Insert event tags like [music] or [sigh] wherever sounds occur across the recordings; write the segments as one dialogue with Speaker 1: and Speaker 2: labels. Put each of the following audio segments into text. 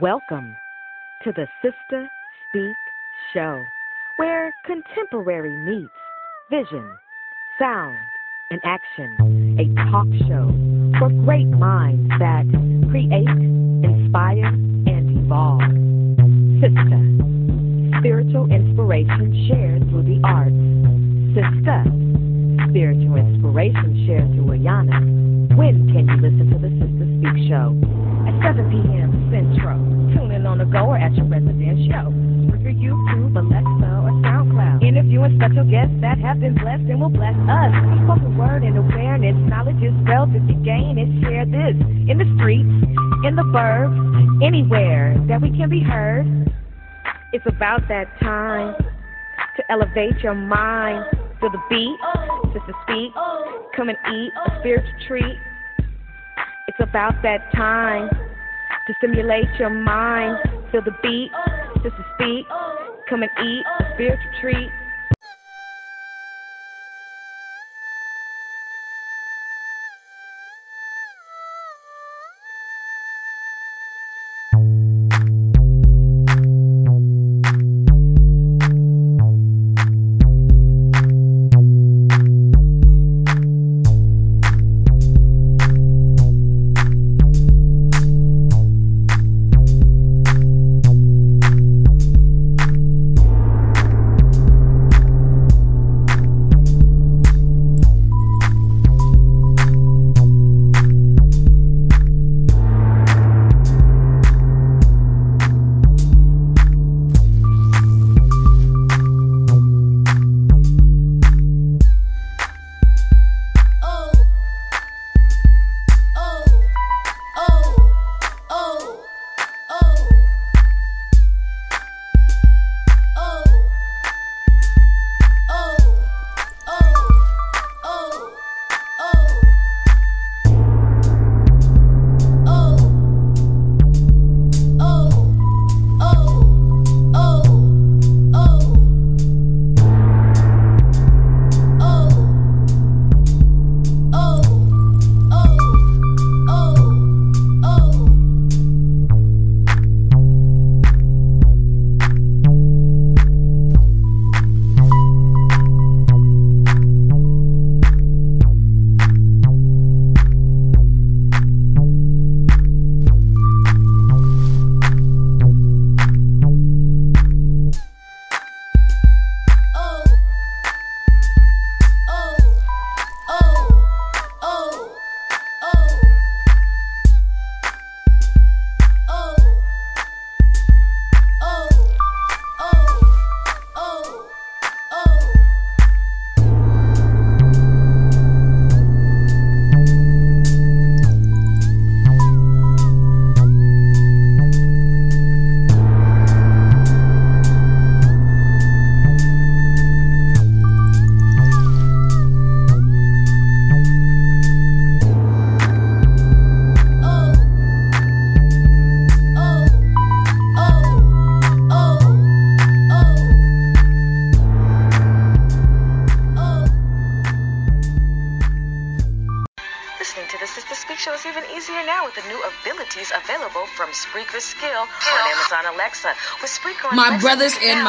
Speaker 1: Welcome to the Sister Speak Show, where contemporary meets vision, sound, and action. A talk show for great minds that create, inspire, and evolve. Sister, spiritual inspiration shared through the arts. Sister, spiritual inspiration shared through Ayana. When can you listen to the Sister Speak Show? At 7 p.m. Central. Tune in on the go or at your resident show. Spreaker, YouTube, Alexa, or SoundCloud. Interviewing special guests that have been blessed and will bless us. Spoken word and awareness. Knowledge is wealth if you gain it. Share this in the streets, in the burbs, anywhere that we can be heard. It's about that time to elevate your mind. Feel the beat, sister speak, come and eat a spiritual treat. It's about that time to stimulate your mind. Feel the beat, sister speak, come and eat a spiritual treat.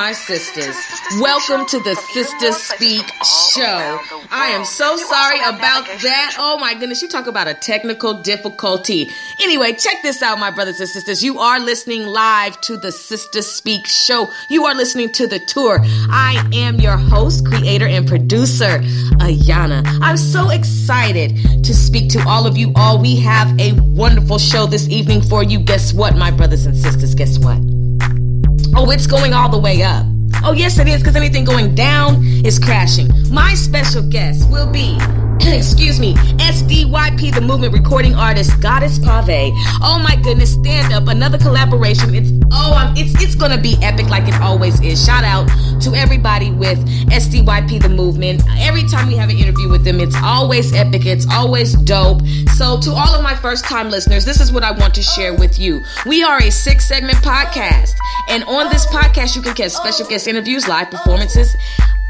Speaker 2: My sisters, welcome to the Sister Speak Show. I am so sorry about that. Oh my goodness, you talk about a technical difficulty. Anyway, check this out, my brothers and sisters. You are listening live to the Sister Speak Show. You are listening to the tour. I am your host, creator, and producer, Ayana. I'm so excited to speak to all of you all. We have a wonderful show this evening for you. Guess what, my brothers and sisters? Guess what? Oh, it's going all the way up. Oh, yes, it is, because anything going down is crashing. My special guest will be, excuse me, SDYP, the movement recording artist, Goddess Pave. Oh my goodness, stand up, another collaboration. It's oh, I'm, it's it's gonna be epic like it always is. Shout out to everybody with SDYP, the movement. Every time we have an interview with them, it's always epic. It's always dope. So, to all of my first time listeners, this is what I want to share with you. We are a six segment podcast, and on this podcast, you can catch special guest interviews, live performances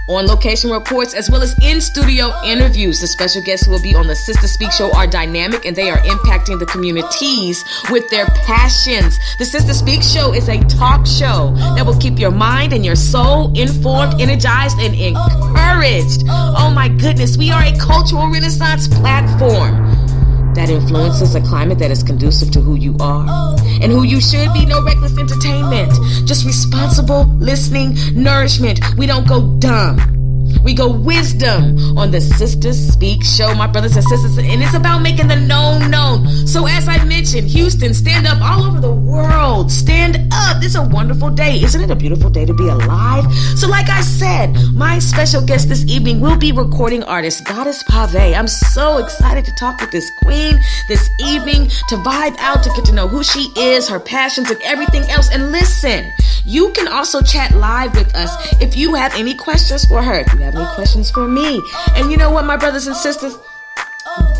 Speaker 2: on location reports, as well as in studio interviews. The special guests who will be on the Sister Speak show are dynamic and they are impacting the communities with their passions. The Sister Speak show is a talk show that will keep your mind and your soul informed, energized, and encouraged. Oh my goodness, we are a cultural renaissance platform that influences a climate that is conducive to who you are and who you should be. No reckless entertainment, just responsible listening, nourishment. We don't go dumb. We go wisdom on the Sisters Speak show, my brothers and sisters, and it's about making the known known. So, as I mentioned, Houston, stand up all over the world. Stand up. It's a wonderful day. Isn't it a beautiful day to be alive? So, like I said, my special guest this evening will be recording artist Goddess Pave. I'm so excited to talk with this queen this evening, to vibe out, to get to know who she is, her passions, and everything else. And listen, you can also chat live with us if you have any questions for her. If you have any questions for me. And you know what, my brothers and sisters?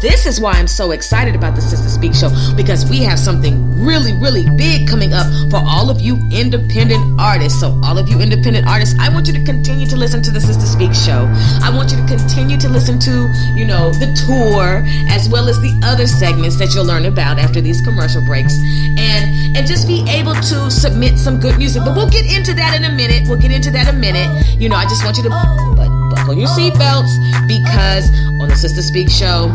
Speaker 2: This is why I'm so excited about the Sister Speak show because we have something really, really big coming up for all of you independent artists. So, all of you independent artists, I want you to continue to listen to the Sister Speak show. I want you to continue to listen to, you know, the tour as well as the other segments that you'll learn about after these commercial breaks and and just be able to submit some good music. But we'll get into that in a minute. We'll get into that in a minute. You know, I just want you to but buckle your seatbelts because on the Sister Speak show,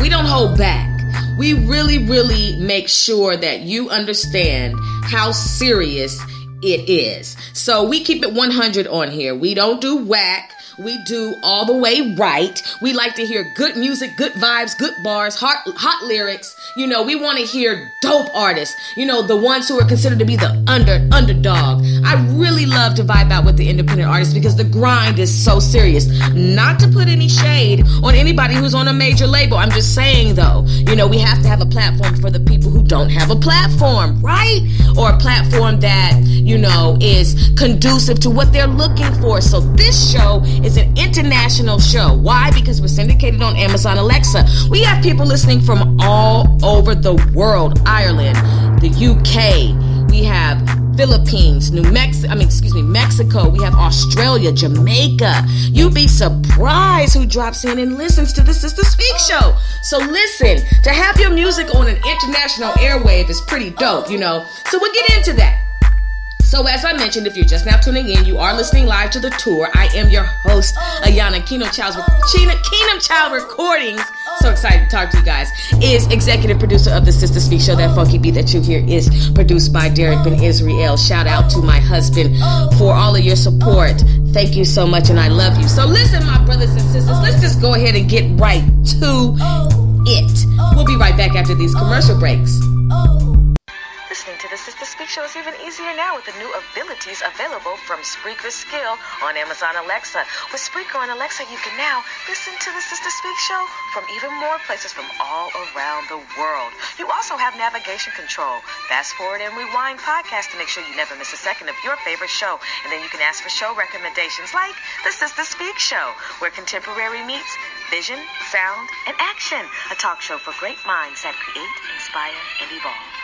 Speaker 2: we don't hold back. We really, really make sure that you understand how serious it is. So we keep it 100 on here. We don't do whack. We do all the way right. We like to hear good music, good vibes, good bars, hot, hot lyrics. You know, we want to hear dope artists. You know, the ones who are considered to be the under underdog. I really love to vibe out with the independent artists because the grind is so serious. Not to put any shade on anybody who's on a major label. I'm just saying though, you know, we have to have a platform for the people who don't have a platform, right? Or a platform that, you know, is conducive to what they're looking for. So this show is an international show. Why? Because we're syndicated on Amazon Alexa. We have people listening from all over the world Ireland, the UK. We have Philippines, New Mexico, I mean, excuse me, Mexico. We have Australia, Jamaica. You'd be surprised who drops in and listens to the Sister Speak show. So listen, to have your music on an international airwave is pretty dope, you know. So we'll get into that. So, as I mentioned, if you're just now tuning in, you are listening live to the tour. I am your host, Ayana Kingdom Child, Kingdom Child Recordings. So excited to talk to you guys. Is executive producer of the Sister Speak Show. That funky beat that you hear is produced by Derek Ben Israel. Shout out to my husband for all of your support. Thank you so much, and I love you. So, listen, my brothers and sisters, let's just go ahead and get right to it. We'll be right back after these commercial breaks.
Speaker 3: Speak show is even easier now with the new abilities available from Spreaker Skill on Amazon Alexa. With Spreaker on Alexa, you can now listen to the Sister Speak show from even more places from all around the world. You also have navigation control, fast forward and rewind podcast to make sure you never miss a second of your favorite show. And then you can ask for show recommendations like the Sister Speak show, where contemporary meets vision, sound, and action. A talk show for great minds that create, inspire, and evolve.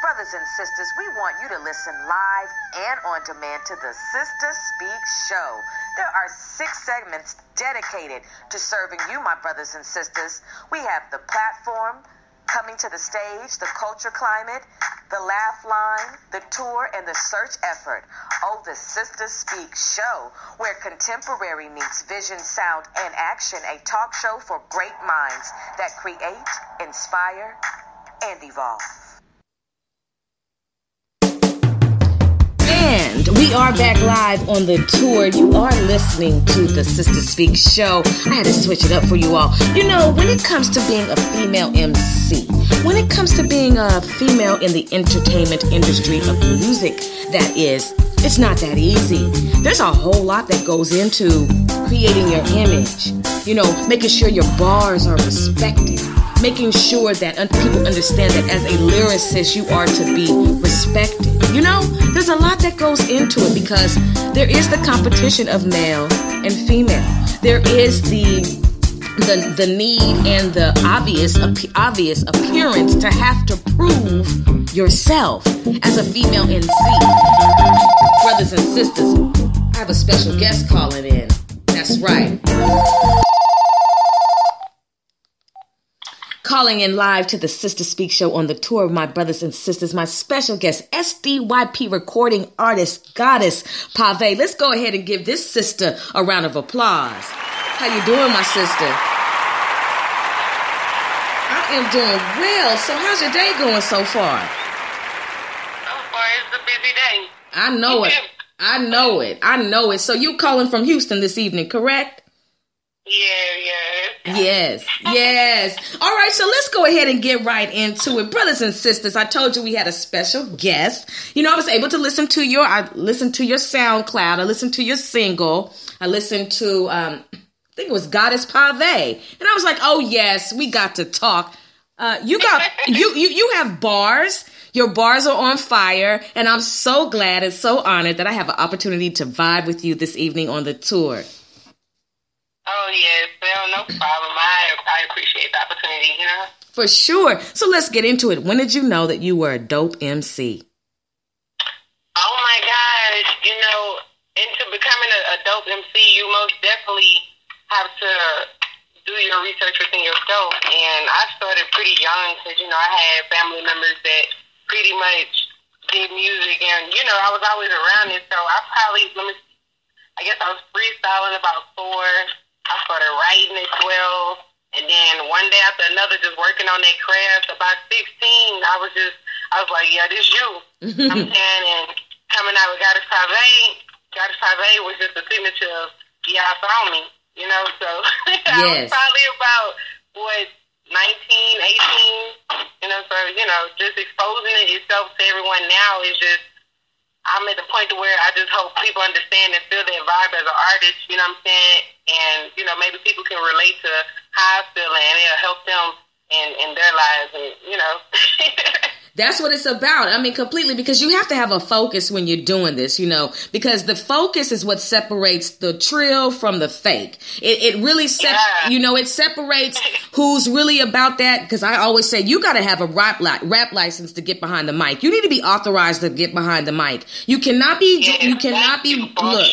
Speaker 3: Brothers and sisters, we want you to listen live and on demand to the Sister Speak Show. There are six segments dedicated to serving you, my brothers and sisters. We have the platform, coming to the stage, the culture climate, the laugh line, the tour, and the search effort. Oh, the Sister Speak Show, where contemporary meets vision, sound, and action. A talk show for great minds that create, inspire, and evolve.
Speaker 2: We are back live on the tour. You are listening to the Sister Speak show. I had to switch it up for you all. You know, when it comes to being a female MC, when it comes to being a female in the entertainment industry of music, that is, it's not that easy. There's a whole lot that goes into creating your image. You know, making sure your bars are respected making sure that people understand that as a lyricist, you are to be respected. You know, there's a lot that goes into it because there is the competition of male and female. There is the the, the need and the obvious obvious appearance to have to prove yourself as a female MC. Brothers and sisters, I have a special guest calling in. That's right. Calling in live to the Sister Speak show on the tour of my brothers and sisters, my special guest, SDYP recording artist, Goddess Pave. Let's go ahead and give this sister a round of applause. How you doing, my sister? I am doing well. So how's your day going so far?
Speaker 4: So far, it's a busy day.
Speaker 2: I know it. [laughs] I know it. I know it. So you calling from Houston this evening, correct?
Speaker 4: Yeah, yeah.
Speaker 2: Yes, yes. All right, so let's go ahead and get right into it. Brothers and sisters, I told you we had a special guest. You know, I was able to listen to your I listened to your SoundCloud, I listened to your single, I listened to um I think it was Goddess Pave. And I was like, "Oh yes, we got to talk." Uh, you got [laughs] you you you have bars. Your bars are on fire, and I'm so glad and so honored that I have an opportunity to vibe with you this evening on the tour.
Speaker 4: Oh yes, well, no problem. I I appreciate the opportunity. You know.
Speaker 2: For sure. So let's get into it. When did you know that you were a dope MC?
Speaker 4: Oh my gosh! You know, into becoming a, a dope MC, you most definitely have to do your research within yourself. And I started pretty young because you know I had family members that pretty much did music, and you know I was always around it. So I probably let me. I guess I was freestyling about four. I started writing at twelve, and then one day after another, just working on that craft. About sixteen, I was just I was like, yeah, this you. I'm [laughs] saying, and coming out with Goddess Pave, Goddess Pave was just a signature of yeah, I found me. You know, so [laughs] I was probably about what 19, 18. You know, so you know, just exposing it itself to everyone now is just. I'm at the point to where I just hope people understand and feel that vibe as an artist. You know what I'm saying? And you know, maybe people can relate to how I feel, and it'll help them in in their lives. And you know. [laughs]
Speaker 2: That's what it's about. I mean, completely because you have to have a focus when you're doing this, you know, because the focus is what separates the trill from the fake. It, it really, sep-
Speaker 4: Yeah.
Speaker 2: you know, it separates who's really about that. Because I always say you got to have a rap, li- rap license to get behind the mic. You need to be authorized to get behind the mic. You cannot be,
Speaker 4: Yeah,
Speaker 2: you cannot be, look.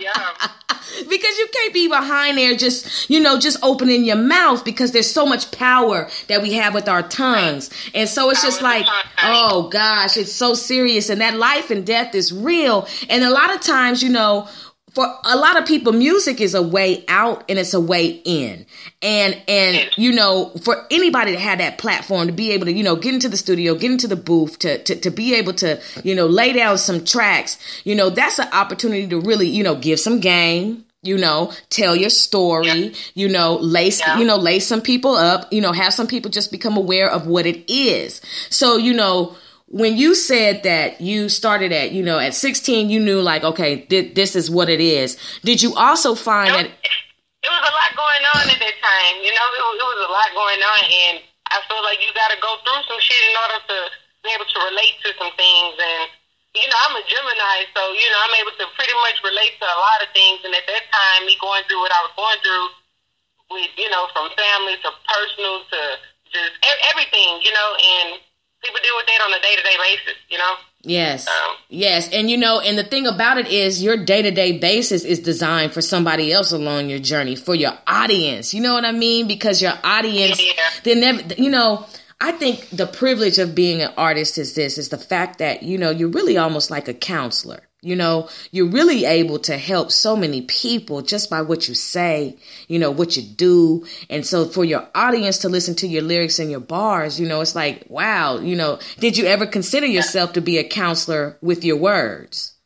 Speaker 4: Yeah.
Speaker 2: Because you can't be behind there just you know just opening your mouth because there's so much power that we have with our tongues. And so it's just like
Speaker 4: of the tongue.
Speaker 2: oh gosh it's so serious. And that life and death is real. And a lot of times you know for a lot of people music is a way out and it's a way in. And and you know for anybody to have that platform to be able to you know get into the studio get into the booth to to, to be able to you know lay down some tracks you know that's an opportunity to really you know give some game you know tell your story
Speaker 4: Yeah.
Speaker 2: you know lace
Speaker 4: Yeah.
Speaker 2: you know lace some people up you know have some people just become aware of what it is so you know when you said that you started at you know at 16 you knew like okay thi- this is what it is did you also find that
Speaker 4: it was a lot going on at that time. You know, it was, it was a lot going on, and I feel like you got to go through some shit in order to be able to relate to some things. And you know, I'm a Gemini, so you know, I'm able to pretty much relate to a lot of things. And at that time, me going through what I was going through, with you know, from family to personal to just e- everything, you know, and people deal with that on a day to day basis, you know.
Speaker 2: Yes.
Speaker 4: Um,
Speaker 2: Yes. And you know, and the thing about it is your day to day basis is designed for somebody else along your journey, for your audience. You know what I mean? Because your audience,
Speaker 4: Yeah.
Speaker 2: they never, you know, I think the privilege of being an artist is this is the fact that, you know, you're really almost like a counselor. You know, you're really able to help so many people just by what you say, you know, what you do. And so for your audience to listen to your lyrics and your bars, you know, it's like, wow, you know, did you ever consider yourself to be a counselor with your words?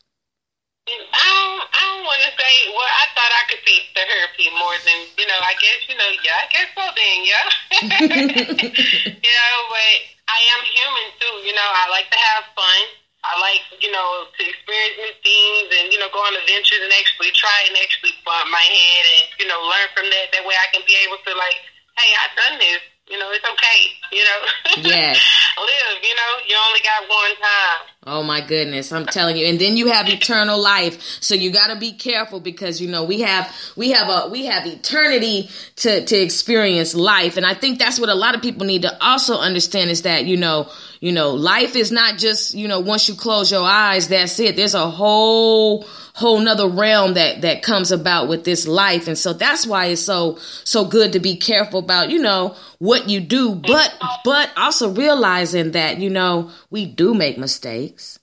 Speaker 4: I don't, I don't want to say. Well, I thought I could be therapy more than you know. I guess you know. Yeah, I guess so. Then, yeah. [laughs] [laughs] you know, but I am human too. You know, I like to have fun. I like you know to experience new things and you know go on adventures and actually try and actually bump my head and you know learn from that. That way, I can be able to like, hey, I've done this. You know, it's okay. You know.
Speaker 2: Yes. [laughs]
Speaker 4: Live. You know, you only got one time.
Speaker 2: Oh my goodness, I'm telling you. And then you have eternal life. So you got to be careful because you know, we have we have a we have eternity to to experience life. And I think that's what a lot of people need to also understand is that, you know, you know, life is not just, you know, once you close your eyes, that's it. There's a whole whole nother realm that that comes about with this life. And so that's why it's so so good to be careful about you know what you do. But but also realizing that you know we do make mistakes.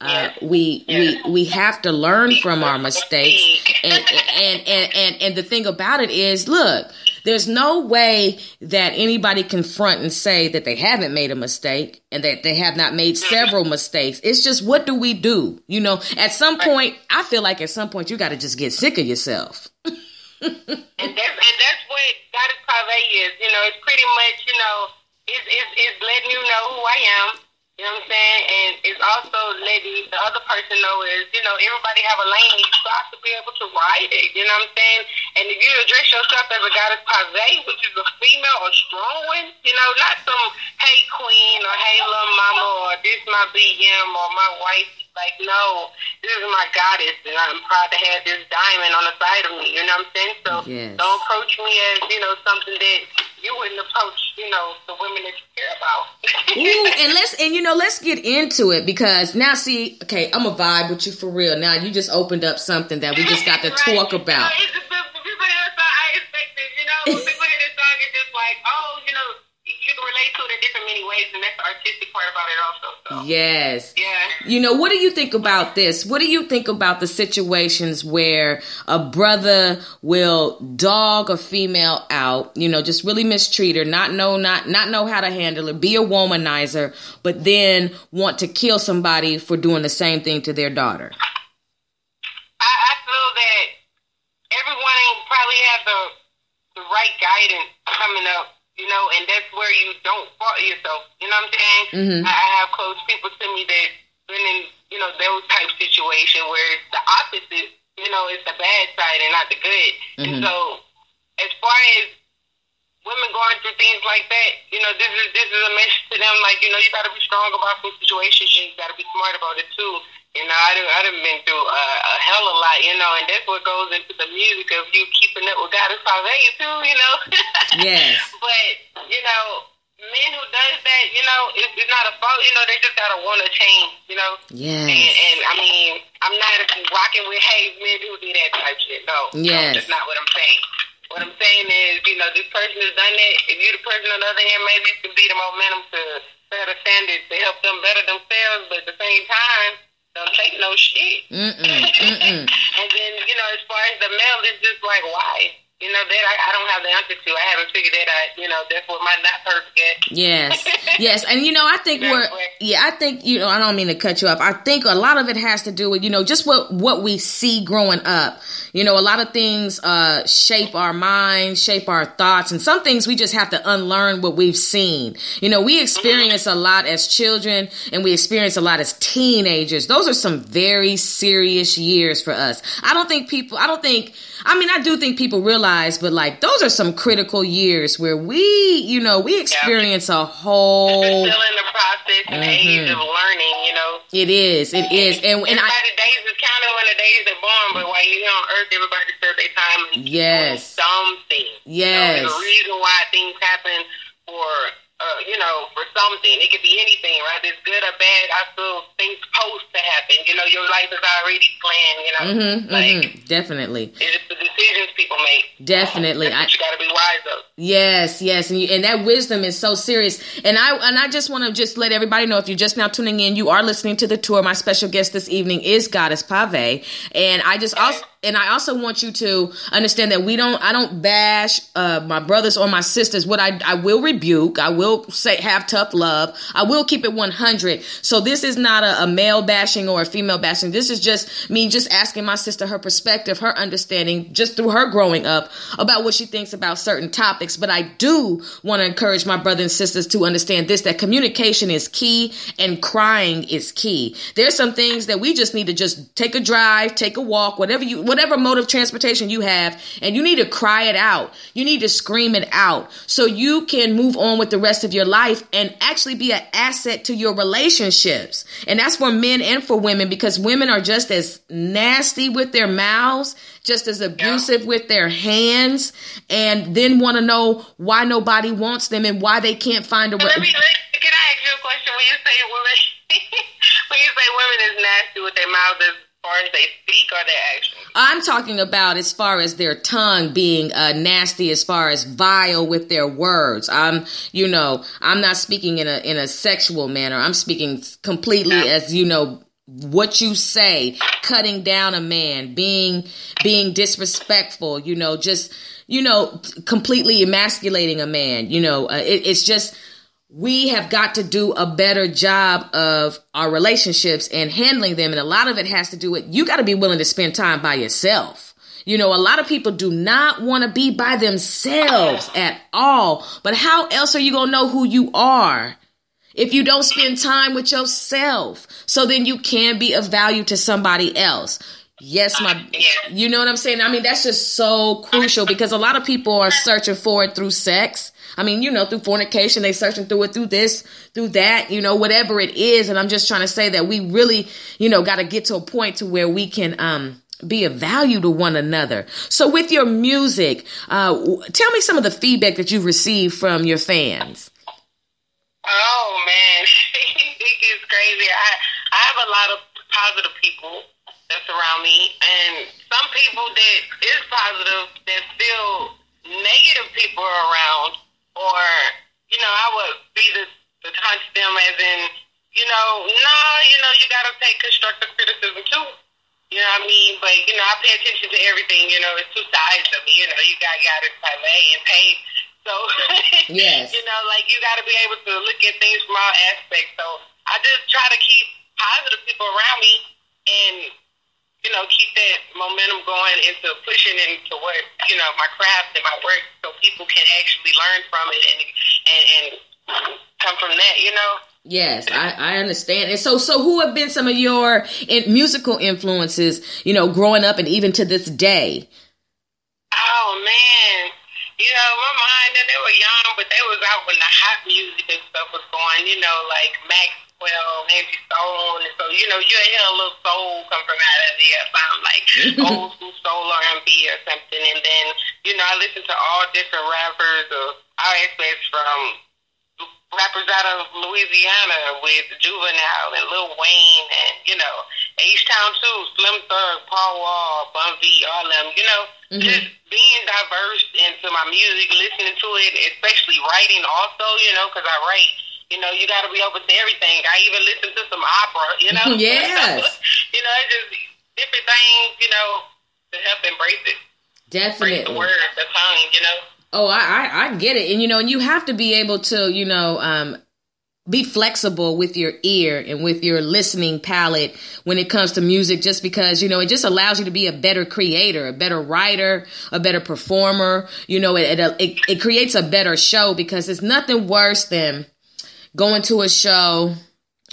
Speaker 2: Uh, we we we have to learn from our mistakes. And and, and and and the thing about it is look there's no way that anybody can front and say that they haven't made a mistake and that they have not made several mistakes. It's just what do we do? You know, at some point, I feel like at some point you got to just get sick of yourself. [laughs]
Speaker 4: and that's and that's what Goddess Pave is. You know, it's pretty much you know, it's it's, it's letting you know who I am you know what I'm saying? And it's also letting the other person know is, you know, everybody have a lane. You got to be able to ride it. You know what I'm saying? And if you address yourself as a goddess pave, which is a female or strong one, you know, not some hey queen or hey little mama or this my BM or my wife. Like, no, this is my goddess, and I'm proud to have this diamond on the side of me. You know what I'm saying? So
Speaker 2: Yes.
Speaker 4: don't approach me as, you know, something that you wouldn't approach, you know, the women that you care about.
Speaker 2: Ooh, and let's and you know let's get into it because now see, okay, I'm a vibe with you for real. Now you just opened up something that we just got to
Speaker 4: Right.
Speaker 2: talk about.
Speaker 4: You know, people hear the song, I expect it. You know, people hear this song, it's just like, oh, you know, you can relate to it in different many ways, and that's the artistic part about it also. So,
Speaker 2: Yes.
Speaker 4: yeah.
Speaker 2: You know, what do you think about this? What do you think about the situations where a brother will dog a female out, you know, just really mistreat her, not know not not know how to handle her, be a womanizer, but then want to kill somebody for doing the same thing to their daughter?
Speaker 4: I, I feel that everyone ain't probably have the the right guidance coming up, you know, and that's where you don't fault yourself. You know what I'm saying?
Speaker 2: Mhm.
Speaker 4: I, I have close people to me that been in, you know, those type situation where it's the opposite. You know, it's the bad side and not the good. And
Speaker 2: Mhm.
Speaker 4: so, as far as women going through things like that, you know, this is this is a message to them. Like, you know, you got to be strong about some situations. You got to be smart about it too. You know, I done, I done been through a, a hell of a lot, you know, and that's what goes into the music of you keeping up with God Goddess Pave too, you know. [laughs]
Speaker 2: Yes.
Speaker 4: But you know, men who does that, you know, it, it's not a fault. You know, they just gotta want to change. You know.
Speaker 2: Yes.
Speaker 4: And, and I mean, I'm not rocking with hey men who do that type shit. No.
Speaker 2: Yes.
Speaker 4: No, that's not what I'm saying. What I'm saying is, you know, this person has done that. If you the person on the other hand, maybe you can be the momentum to set a standard to help them better themselves, but at the same time, don't take no shit.
Speaker 2: Mm-mm, mm-mm. [laughs]
Speaker 4: and then, you know, as far as the male, it's just like, why? You know, that I, I don't have the answer to. I haven't figured that out. You know, that's what my not perfect at.
Speaker 2: Yes, [laughs] yes, and you know, I think we're yeah, I think you know, I don't mean to cut you off. I think a lot of it has to do with you know just what what we see growing up. You know, a lot of things uh, shape our minds, shape our thoughts, and some things we just have to unlearn what we've seen. You know, we experience a lot as children, and we experience a lot as teenagers. Those are some very serious years for us. I don't think people. I don't think. I mean, I do think people realize, but like those are some critical years where we, you know, we experience a whole.
Speaker 4: Still in the process and the age
Speaker 2: mm-hmm.
Speaker 4: of learning, you know.
Speaker 2: It is, it is, and and I.
Speaker 4: days is counted when the days they're born, but while you're here on earth, everybody serve their time
Speaker 2: Yes.
Speaker 4: something. You know,
Speaker 2: Yes.
Speaker 4: there's reason why things happen for, uh, you know, for something. It could be anything, right? It's good or bad. I feel things supposed to happen. You know, your life is already planned. You know,
Speaker 2: Mm-hmm,
Speaker 4: like
Speaker 2: mm-hmm, definitely,
Speaker 4: it's the decisions people make.
Speaker 2: definitely. I,
Speaker 4: you got to be wise of.
Speaker 2: Yes, yes, and you, and that wisdom is so serious. And I and I just want to just let everybody know if you're just now tuning in, you are listening to the tour. My special guest this evening is Goddess Pave, and I just also and I also want you to understand that we don't I don't bash uh, my brothers or my sisters. What I I will rebuke, I will say have tough love. I will keep it 100. So this is not a, a male bashing or a female bashing. This is just me just asking my sister her perspective, her understanding, just through her growing up about what she thinks about certain topics. But I do want to encourage my brothers and sisters to understand this: that communication is key and crying is key. There's some things that we just need to just take a drive, take a walk, whatever you whatever mode of transportation you have, and you need to cry it out. You need to scream it out so you can move on with the rest of your life and actually be an asset to your relationships. And that's for men and for women because women are just as nasty with their mouths, just as abusive yeah. with their hands, and then want to know why nobody wants them and why they can't find a.
Speaker 4: Re- let me, let, can I ask you a question? When you say women, [laughs] when you say women is nasty with their mouths, far as they speak or their actions?
Speaker 2: I'm talking about as far as their tongue being uh, nasty, as far as vile with their words. I'm, you know, I'm not speaking in a in a sexual manner. I'm speaking completely yeah. as you know what you say, cutting down a man, being being disrespectful. You know, just you know, completely emasculating a man. You know, uh, it, it's just we have got to do a better job of our relationships and handling them. And a lot of it has to do with you got to be willing to spend time by yourself. You know, a lot of people do not want to be by themselves at all. But how else are you going to know who you are if you don't spend time with yourself? So then you can be of value to somebody else. Yes, my, you know what I'm saying? I mean, that's just so crucial because a lot of people are searching for it through sex I mean, you know, through fornication, they searching through it, through this, through that, you know, whatever it is. And I'm just trying to say that we really, you know, got to get to a point to where we can, um, be of value to one another. So with your music, uh, tell me some of the feedback that you've received from your fans.
Speaker 4: Oh man, [laughs] it's crazy. I, I have a lot of positive people that surround me and some people that is positive that feel negative people around or you know, I would be the to touch them as in, you know, no, you know, you got to take constructive criticism too. You know what I mean? But you know, I pay attention to everything. You know, it's two sides of me. You know, you got got to play and pay. So [laughs]
Speaker 2: yes,
Speaker 4: you know, like you got to be able to look at things from all aspects. So I just try to keep positive people around me and you know, keep that momentum going into pushing into what, you know, my craft and my work so people can actually learn from it and and, and come from that, you know?
Speaker 2: Yes, I, I understand. And so, so who have been some of your in, musical influences, you know, growing up and even to this day?
Speaker 4: Oh man, you know, my mind, and they were young, but they was out when the hot music and stuff was going. You know, like Max well, Angie Stone, and so you know you hear a little soul come from out of there, sound like [laughs] old school soul R and B or something. And then you know I listen to all different rappers of all aspects from rappers out of Louisiana with Juvenile and Lil Wayne, and you know H Town too, Slim Thug, Paul Wall, Bun B, all of them. You know, mm-hmm. just being diverse into my music, listening to it, especially writing also. You know, because I write you know, you got to be open to everything. I even listen to some opera. You know, [laughs]
Speaker 2: yes. [laughs]
Speaker 4: you know, it's just different things. You know, to help embrace it.
Speaker 2: Definitely.
Speaker 4: Embrace the word, the tongue. You know.
Speaker 2: Oh, I, I, I get it, and you know, and you have to be able to, you know, um, be flexible with your ear and with your listening palette when it comes to music just because you know it just allows you to be a better creator a better writer a better performer you know it it, it creates a better show because it's nothing worse than going to a show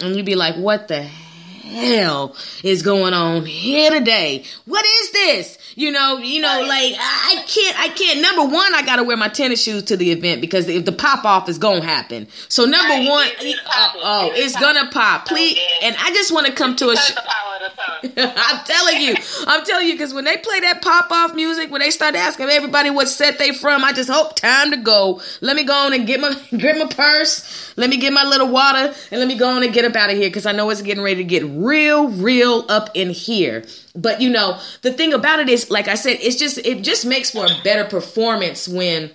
Speaker 2: and you'd be like, what the hell is going on here today? What is this? You know, you know, like I can't, I can't. Number one, I gotta wear my tennis shoes to the event because if the pop off is gonna happen. So number one, uh, oh, it's gonna pop. Please, and I just want to come to a show. [laughs] I'm telling you, I'm telling you, because when they play that pop off music, when they start asking everybody what set they from, I just hope time to go. Let me go on and get my [laughs] get my purse. Let me get my little water, and let me go on and get up out of here because I know it's getting ready to get real, real up in here. But you know, the thing about it is, like I said, it's just it just makes for a better performance when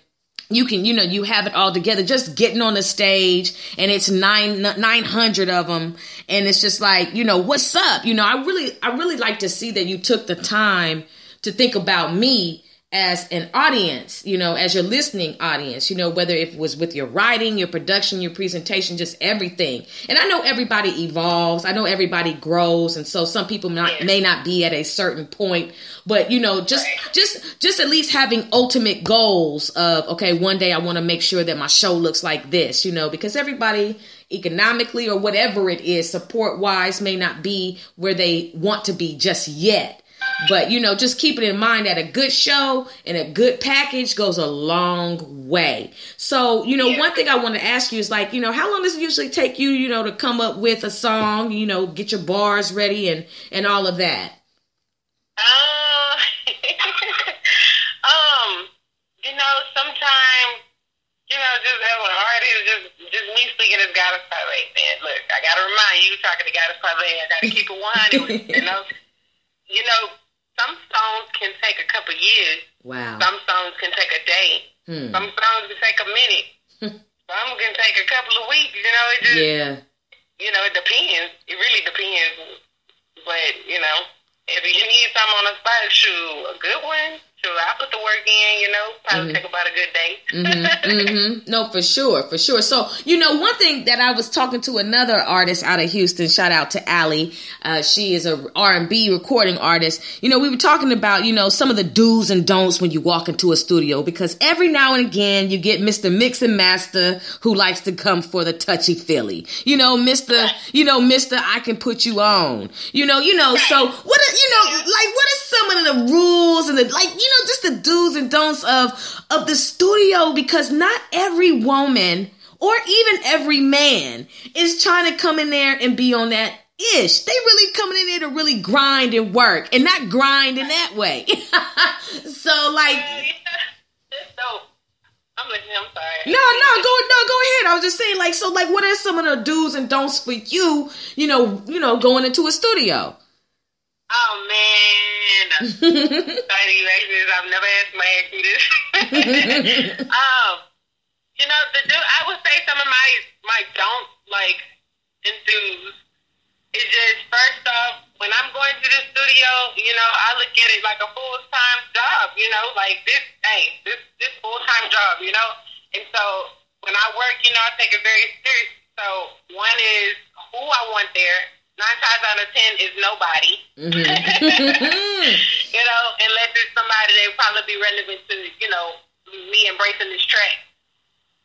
Speaker 2: you can you know you have it all together just getting on the stage and it's nine 900 of them and it's just like you know what's up? You know i really i really like to see that you took the time to think about me as an audience, you know, as your listening audience, you know, whether it was with your writing, your production, your presentation, just everything. And I know everybody evolves. I know everybody grows. And so some people not, may not be at a certain point, but you know, just, just, just at least having ultimate goals of, okay, one day I want to make sure that my show looks like this, you know, because everybody economically or whatever it is, support wise may not be where they want to be just yet But you know, just keep it in mind that a good show and a good package goes a long way. So, you know,
Speaker 4: Yeah.
Speaker 2: one thing I want to ask you is like, you know, how long does it usually take you, you know, to come up with a song, you know, get your bars ready and and all of that?
Speaker 4: Uh, [laughs] um, you know, sometimes, you know, just as an artist, just just me speaking as Goddess Pave, man. Look, I gotta remind you, talking to Goddess Pave, I gotta keep it one you know, [laughs] you know, some songs can take a couple years.
Speaker 2: Wow.
Speaker 4: Some songs can take a day.
Speaker 2: Hmm.
Speaker 4: Some songs can take a minute. [laughs] some can take a couple of weeks. You know, it just
Speaker 2: Yeah.
Speaker 4: you know, it depends. It really depends. But, you know, if you need something on the spot, shoot, a good one, I put the work in, you know, probably take about a good day.
Speaker 2: mm-hmm. No, for sure, for sure. So, you know, one thing that I was talking to another artist out of Houston. Shout out to Allie. Uh, she is a R and B recording artist. You know, we were talking about you know some of the do's and don'ts when you walk into a studio because every now and again you get Mister Mix and Master who likes to come for the touchy feely. You know, Mister. You know, Mister. I can put you on. You know, you know. So what? Are, you know, like what are some of the rules and the like? You know, just the do's and don'ts of of the studio because not every woman or even every man is trying to come in there and be on that ish. They really coming in there to really grind and work and not grind in that way. [laughs] so like. [laughs]
Speaker 4: I'm listening, I'm sorry.
Speaker 2: no, no, go no, go ahead. I was just saying like so like what are some of the do's and don'ts for you, you know, you know, going into a studio?
Speaker 4: Oh, man. Sorry you asked me this. I've never asked my me this. [laughs] um, you know, the do I would say some of my my don't like enthuse is just first off when I'm going to the studio, you know, I look at it like a full time job. You know, like this, hey, this this full time job. You know, and so when I work, you know, I take it very serious. So one is who I want there. Nine times out of ten is nobody. Mm-hmm. [laughs] [laughs] you know, unless it's somebody that would probably be relevant to, you know, me embracing this track.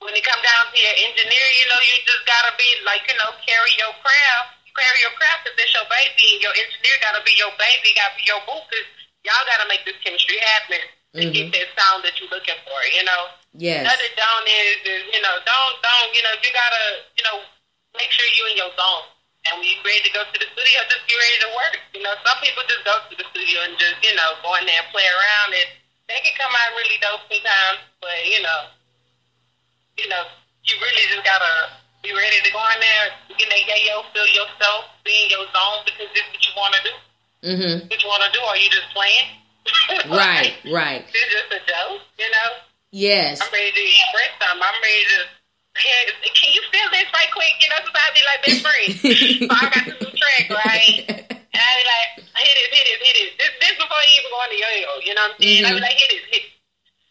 Speaker 4: When it come down to your engineer, you know, you just gotta be like, you know, carry your craft, carry your craft if it's your baby. Your engineer gotta be your baby, gotta be your boo, 'cause y'all gotta make this chemistry happen to get mm-hmm. that sound that you're looking for. You know.
Speaker 2: Yes.
Speaker 4: Another down is, is you know, don't don't you know, you gotta you know, make sure you in your zone. And when you ready to go to the studio, just be ready to work. You know, some people just go to the studio and just you know go in there and play around, and they can come out really dope sometimes. But you know, you know, you really just gotta be ready to go in there, get that yayo, feel yourself, be in your zone because this is what you want to do.
Speaker 2: Mhm.
Speaker 4: What you want to do? Are you just playing? [laughs]
Speaker 2: Right, right.
Speaker 4: It's just a joke, you know.
Speaker 2: Yes.
Speaker 4: I'm ready to express something. I'm ready to. Can you feel this right quick? You know, sometimes I be like best friend. [laughs] so I got this track, right? And I be like, hit it, hit it, hit it. This, this before you even go on the yo-yo. You know what I'm saying? I be mm-hmm. like, hit it, hit it.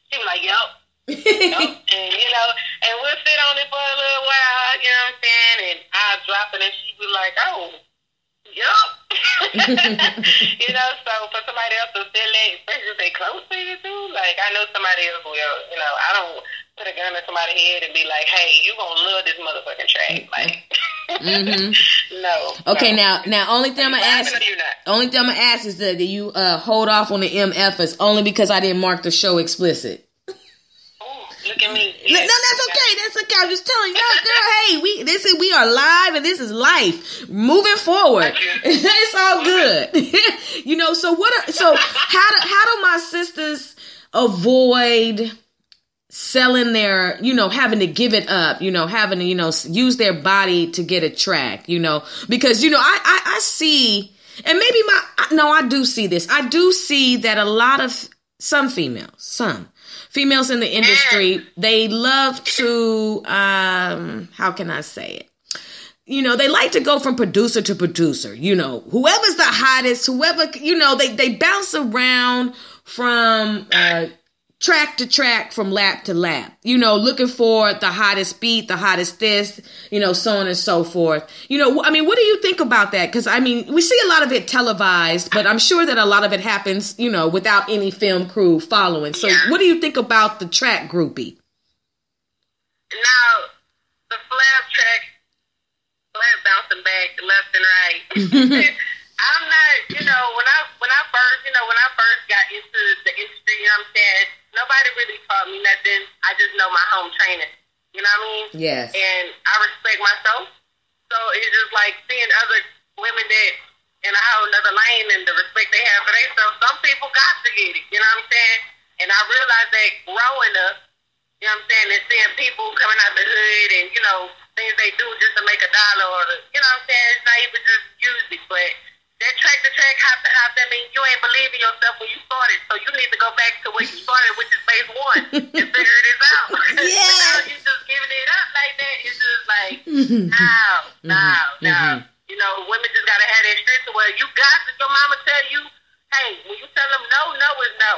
Speaker 4: She be like, yup. yup. [laughs] and you know, and we'll sit on it for a little while. You know what I'm saying? And I'll drop it, and she be like, oh. Yup. [laughs] you know, so for somebody else to feel it, especially if they close to you too, like I know somebody else will, you know, I don't put a gun in somebody's head and be like, hey, you gonna love this motherfucking track. Like,
Speaker 2: mm-hmm. [laughs]
Speaker 4: no.
Speaker 2: Okay,
Speaker 4: no.
Speaker 2: now now only thing I'm gonna ask
Speaker 4: you not?
Speaker 2: only thing I'm gonna ask is that you uh hold off on the MFs only because I didn't mark the show explicit.
Speaker 4: Look at me.
Speaker 2: No, no, that's okay. That's okay. I'm just telling you, no, girl. [laughs] Hey, we this is we are live and this is life. Moving forward, [laughs] it's all good. you know. So what? Are, so how do how do my sisters avoid? Selling their you know having to give it up you know having to you know use their body to get a track you know? Because you know i i, I see and maybe my no i do see this. I do see that a lot of some females some females in the industry they love to um how can i say it? You know they like to go from producer to producer you know? Whoever's the hottest whoever you know they they bounce around from uh track to track from lap to lap. You know looking for the hottest beat the hottest this you know so on and so forth. You know i mean what do you think about that? Because i mean we see a lot of it televised but i'm sure that a lot of it happens you know without any film crew following. So
Speaker 4: Yeah.
Speaker 2: what do you think about the track groupie?
Speaker 4: Now, the flab track, flab bouncing back left and right. [laughs] I'm not, you know, when I when I first, you know, when I first got into the industry, you know what I'm saying, nobody really taught me nothing. I just know my home training. You know what I mean?
Speaker 2: Yes.
Speaker 4: And I respect myself. So it's just like seeing other women that in a whole other lane and the respect they have for themselves. Some people got to get it. You know what I'm saying? And I realized that growing up, you know what I'm saying, and seeing people coming out the hood and, you know, things they do just to make a dollar or, the, you know what I'm saying? It's not even just music, but that track to track, house to house, that means you ain't believe in yourself when you started. So you need to go back to where you started, which is phase one, [laughs] and figure this out. [laughs]
Speaker 2: Yeah.
Speaker 4: you just giving it up like that. It's just like, [laughs] no, no, no.
Speaker 2: mhm.
Speaker 4: You know, women just gotta have that strength to where you got to, your mama tell you, hey, when you tell them no, no is no.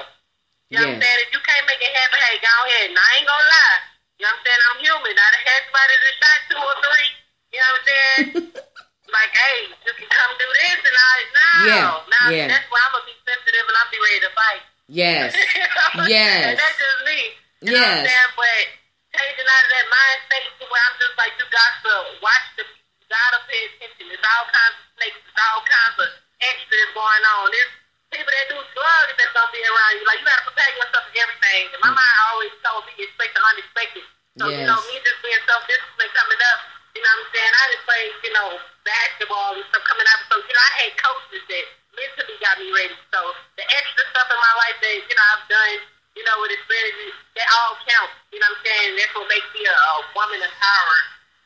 Speaker 4: You know what I'm saying? If you can't make it happen, hey, go ahead. And I ain't gonna lie. You know what I'm saying? I'm human. I done had somebody that shot two or three. You know what I'm saying? Like, hey, you can come do this, and I, no,
Speaker 2: Yeah,
Speaker 4: no.
Speaker 2: yeah.
Speaker 4: That's why I'm gonna be sensitive and I'll be ready to fight.
Speaker 2: Yes. [laughs] Yes.
Speaker 4: and that's just me. You know
Speaker 2: Yes.
Speaker 4: what I'm saying? But changing out of that mind state to where I'm just like, you got to watch the, you gotta pay attention. There's all kinds of snakes, there's all kinds of extras going on. There's people that do drugs that's gonna be around you. Like, you gotta prepare yourself for everything. And my mm. mind always told me expect the unexpected. So, you know, me just being self-disciplined coming up, you know what I'm saying? I just played, you know, basketball and stuff coming up. So, you know, I had coaches that mentally got me ready. So, the extra stuff in my life that, you know, I've done, you know, with experiences, that all counts. You know what I'm saying? That's what makes me a, a woman of power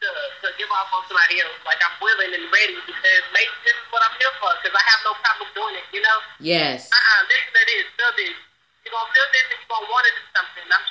Speaker 4: to, to give off on somebody else. Like, I'm willing and ready because maybe this is what I'm here for because I have no problem doing it, you know?
Speaker 2: Yes.
Speaker 4: Uh-uh, listen to this, feel this. You're going to feel this and you're going to want to do something. I'm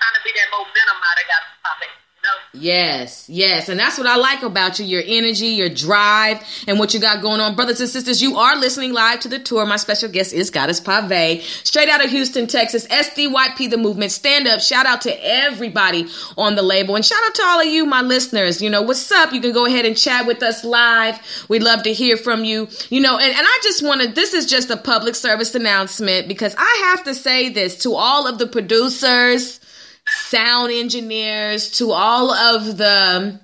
Speaker 2: Yes, yes. And that's what I like about you your energy, your drive, and what you got going on. Brothers and sisters, you are listening live to the tour. My special guest is Goddess Pave, straight out of Houston, Texas. SDYP The Movement. Stand up. Shout out to everybody on the label. And shout out to all of you, my listeners. You know, what's up? You can go ahead and chat with us live. We'd love to hear from you. You know, and, and I just wanted, this is just a public service announcement because I have to say this to all of the producers sound engineers, to all of the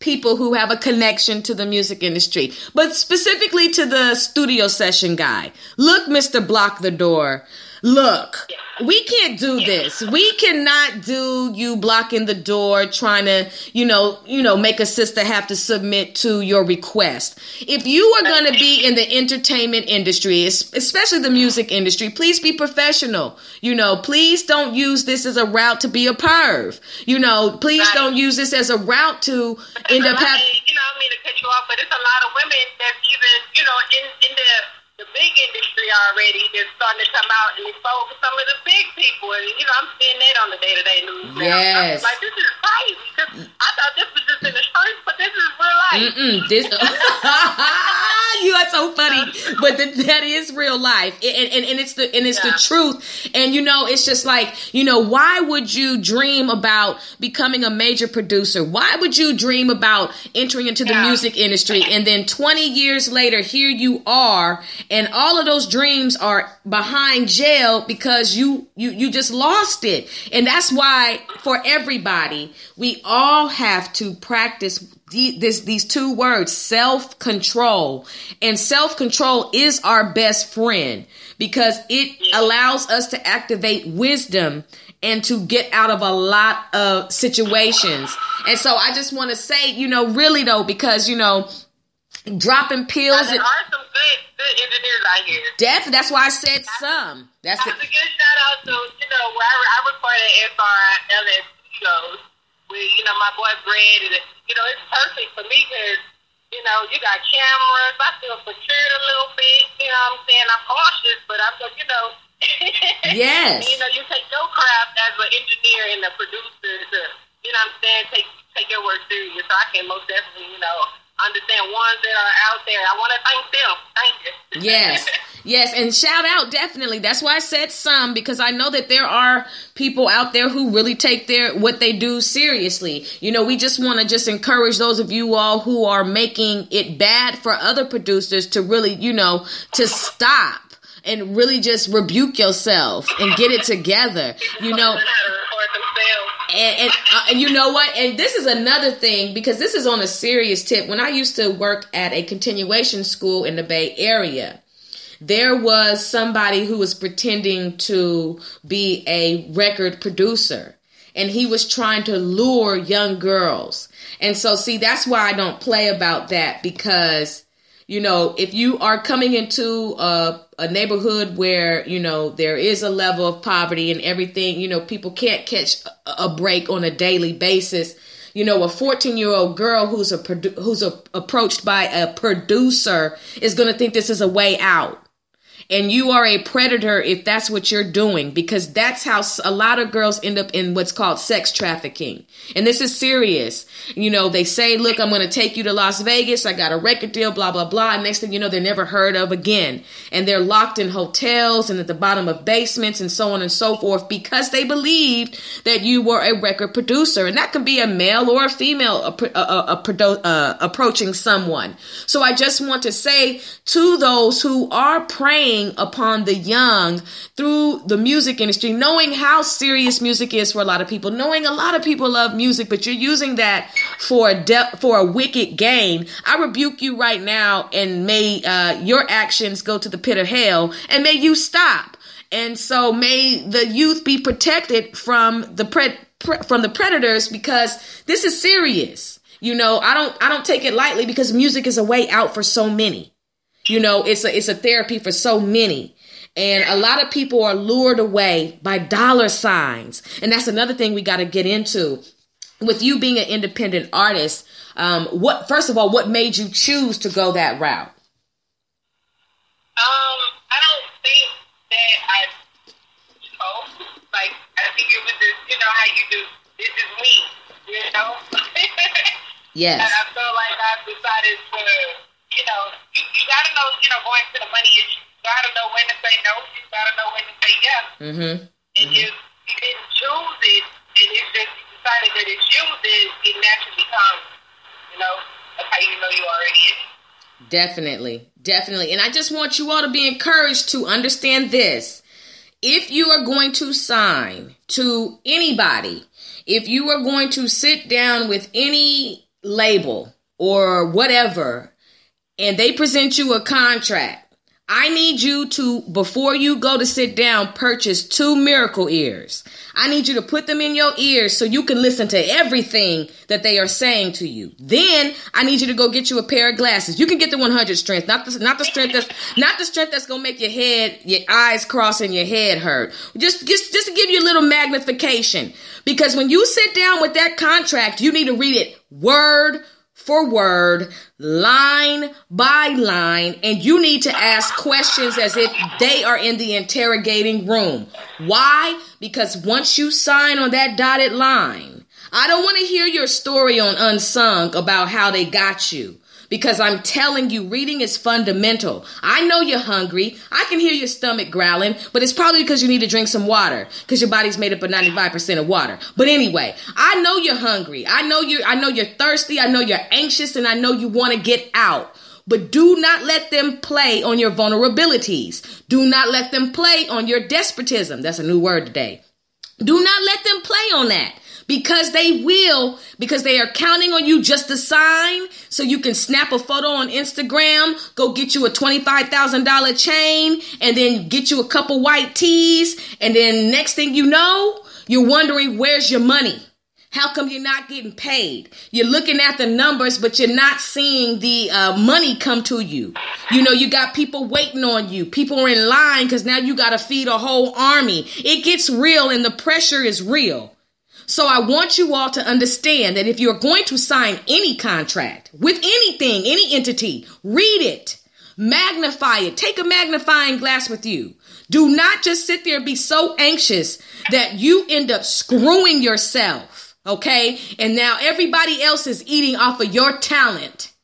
Speaker 2: people who have a connection to the music industry, but specifically to the studio session guy. Look, Mr. Block the Door. Look, we can't do this. We cannot do you blocking the door trying to, you know, you know, make a sister have to submit to your request. If you are going to be in the entertainment industry, especially the music industry, please be professional. You know, please don't use this as a route to be a perv. You know, please
Speaker 4: Right.
Speaker 2: don't use this as a route to end up having
Speaker 4: you know, I mean to cut you off, but it's a lot of women that's even, you know, in, in the the big industry already is starting to come out and expose some of the big people. And, you know, I'm seeing that on the day to day news. now.
Speaker 2: Yes.
Speaker 4: I'm like, this is crazy. 'cause I thought this was just in the streets, but this is real life.
Speaker 2: Mm-mm, this [laughs] [laughs] you are so funny, but th- that is real life, and, and, and it's the and it's
Speaker 4: Yeah.
Speaker 2: the truth. And you know, it's just like you know, why would you dream about becoming a major producer? Why would you dream about entering into the
Speaker 4: Yeah.
Speaker 2: music industry, and then twenty years later, here you are, and all of those dreams are behind jail because you you you just lost it, and that's why for everybody, we all have to practice the- this these two words self control and self control is our best friend because it allows us to activate wisdom and to get out of a lot of situations. And so i just want to say you know really though because you know dropping
Speaker 4: Now,
Speaker 2: pills
Speaker 4: there
Speaker 2: and
Speaker 4: are some good, good engineers out here.
Speaker 2: death that's why i said some that's
Speaker 4: I have to give a shout out to, you know, where I, I recorded SR LS Studios with, you know, my boy Brad. And, you know, it's perfect for me because, you know, you got cameras. I feel secured a little bit. You know what I'm saying? I'm cautious, but I'm, like, you know. [laughs]
Speaker 2: Yes.
Speaker 4: you know, you take your craft as an engineer and a producer to, you know what I'm saying, take take your work serious. So I can most definitely, you know, understand ones that are out there. I want to thank them. Thank you.
Speaker 2: Yes, [laughs] yes, and shout out definitely. That's why I said some because I know that there are people out there who really take their what they do seriously. You know, we just want to just encourage those of you all who are making it bad for other producers to really, you know, to stop and really just rebuke yourself and get it together. You know, And and, uh, and you know what? And this is another thing because this is on a serious tip. When I used to work at a continuation school in the Bay Area, there was somebody who was pretending to be a record producer and he was trying to lure young girls. And so, see, that's why I don't play about that because, you know, if you are coming into a, a neighborhood where, you know, there is a level of poverty and everything, you know, people can't catch a, break on a daily basis. You know, a 14 year old girl who's a who's a, approached by a producer is going to think this is a way out and you are a predator if that's what you're doing because that's how a lot of girls end up in what's called sex trafficking. And this is serious. You know they say look i'm going to take you to las vegas. I got a record deal blah blah blah. And next thing you know they're never heard of again. And they're locked in hotels and at the bottom of basements and so on and so forth because they believed that you were a record producer. And that could be a male or a female a, a, a, uh, approaching someone. So i just want to say to those who are praying upon the young through the music industry, knowing how serious music is for a lot of people, knowing a lot of people love music, but you're using that for a de- for a wicked gain. I rebuke you right now, and may uh, your actions go to the pit of hell, and may you stop. And so may the youth be protected from the pre- pre- from the predators because this is serious. You know, I don't I don't take it lightly because music is a way out for so many. You know, it's a it's a therapy for so many. And a lot of people are lured away by dollar signs. And that's another thing we got to get into. With you being an independent artist, um, what first of all, what made you choose to go that route?
Speaker 4: Um, I don't think that I chose. Like, I think it was just, you know, how you do. This is me, you know. [laughs]
Speaker 2: yes.
Speaker 4: And I feel like I've decided to you know, you, you got to know, you know, going to the money is you got to know when to say no, you got to know when to say yes.
Speaker 2: Mm-hmm.
Speaker 4: And mm-hmm. if you didn't choose it, and it's just you decided that it's you, then it naturally comes. You know, that's how you know you already in
Speaker 2: Definitely, definitely. And I just want you all to be encouraged to understand this. If you are going to sign to anybody, if you are going to sit down with any label or whatever and they present you a contract, I need you to, before you go to sit down, purchase two miracle ears. I need you to put them in your ears so you can listen to everything that they are saying to you. Then I need you to go get you a pair of glasses. You can get the 100 strength, not the, not the strength that's, not the strength that's going to make your head, your eyes cross and your head hurt. Just, just, just to give you a little magnification. Because when you sit down with that contract, you need to read it word for word, line by line, and you need to ask questions as if they are in the interrogating room. Why? Because once you sign on that dotted line, I don't want to hear your story on Unsung about how they got you because I'm telling you, reading is fundamental. I know you're hungry. I can hear your stomach growling, but it's probably because you need to drink some water because your body's made up of 95% of water. But anyway, I know you're hungry. I know you're, I know you're thirsty. I know you're anxious and I know you want to get out. But do not let them play on your vulnerabilities. Do not let them play on your despotism. That's a new word today. Do not let them play on that because they will, because they are counting on you just to sign so you can snap a photo on Instagram, go get you a $25,000 chain, and then get you a couple white tees. And then next thing you know, you're wondering where's your money? How come you're not getting paid? You're looking at the numbers, but you're not seeing the uh, money come to you. You know, you got people waiting on you. People are in line because now you got to feed a whole army. It gets real and the pressure is real. So I want you all to understand that if you're going to sign any contract with anything, any entity, read it, magnify it, take a magnifying glass with you. Do not just sit there and be so anxious that you end up screwing yourself. Okay. And now everybody else is eating off of your talent.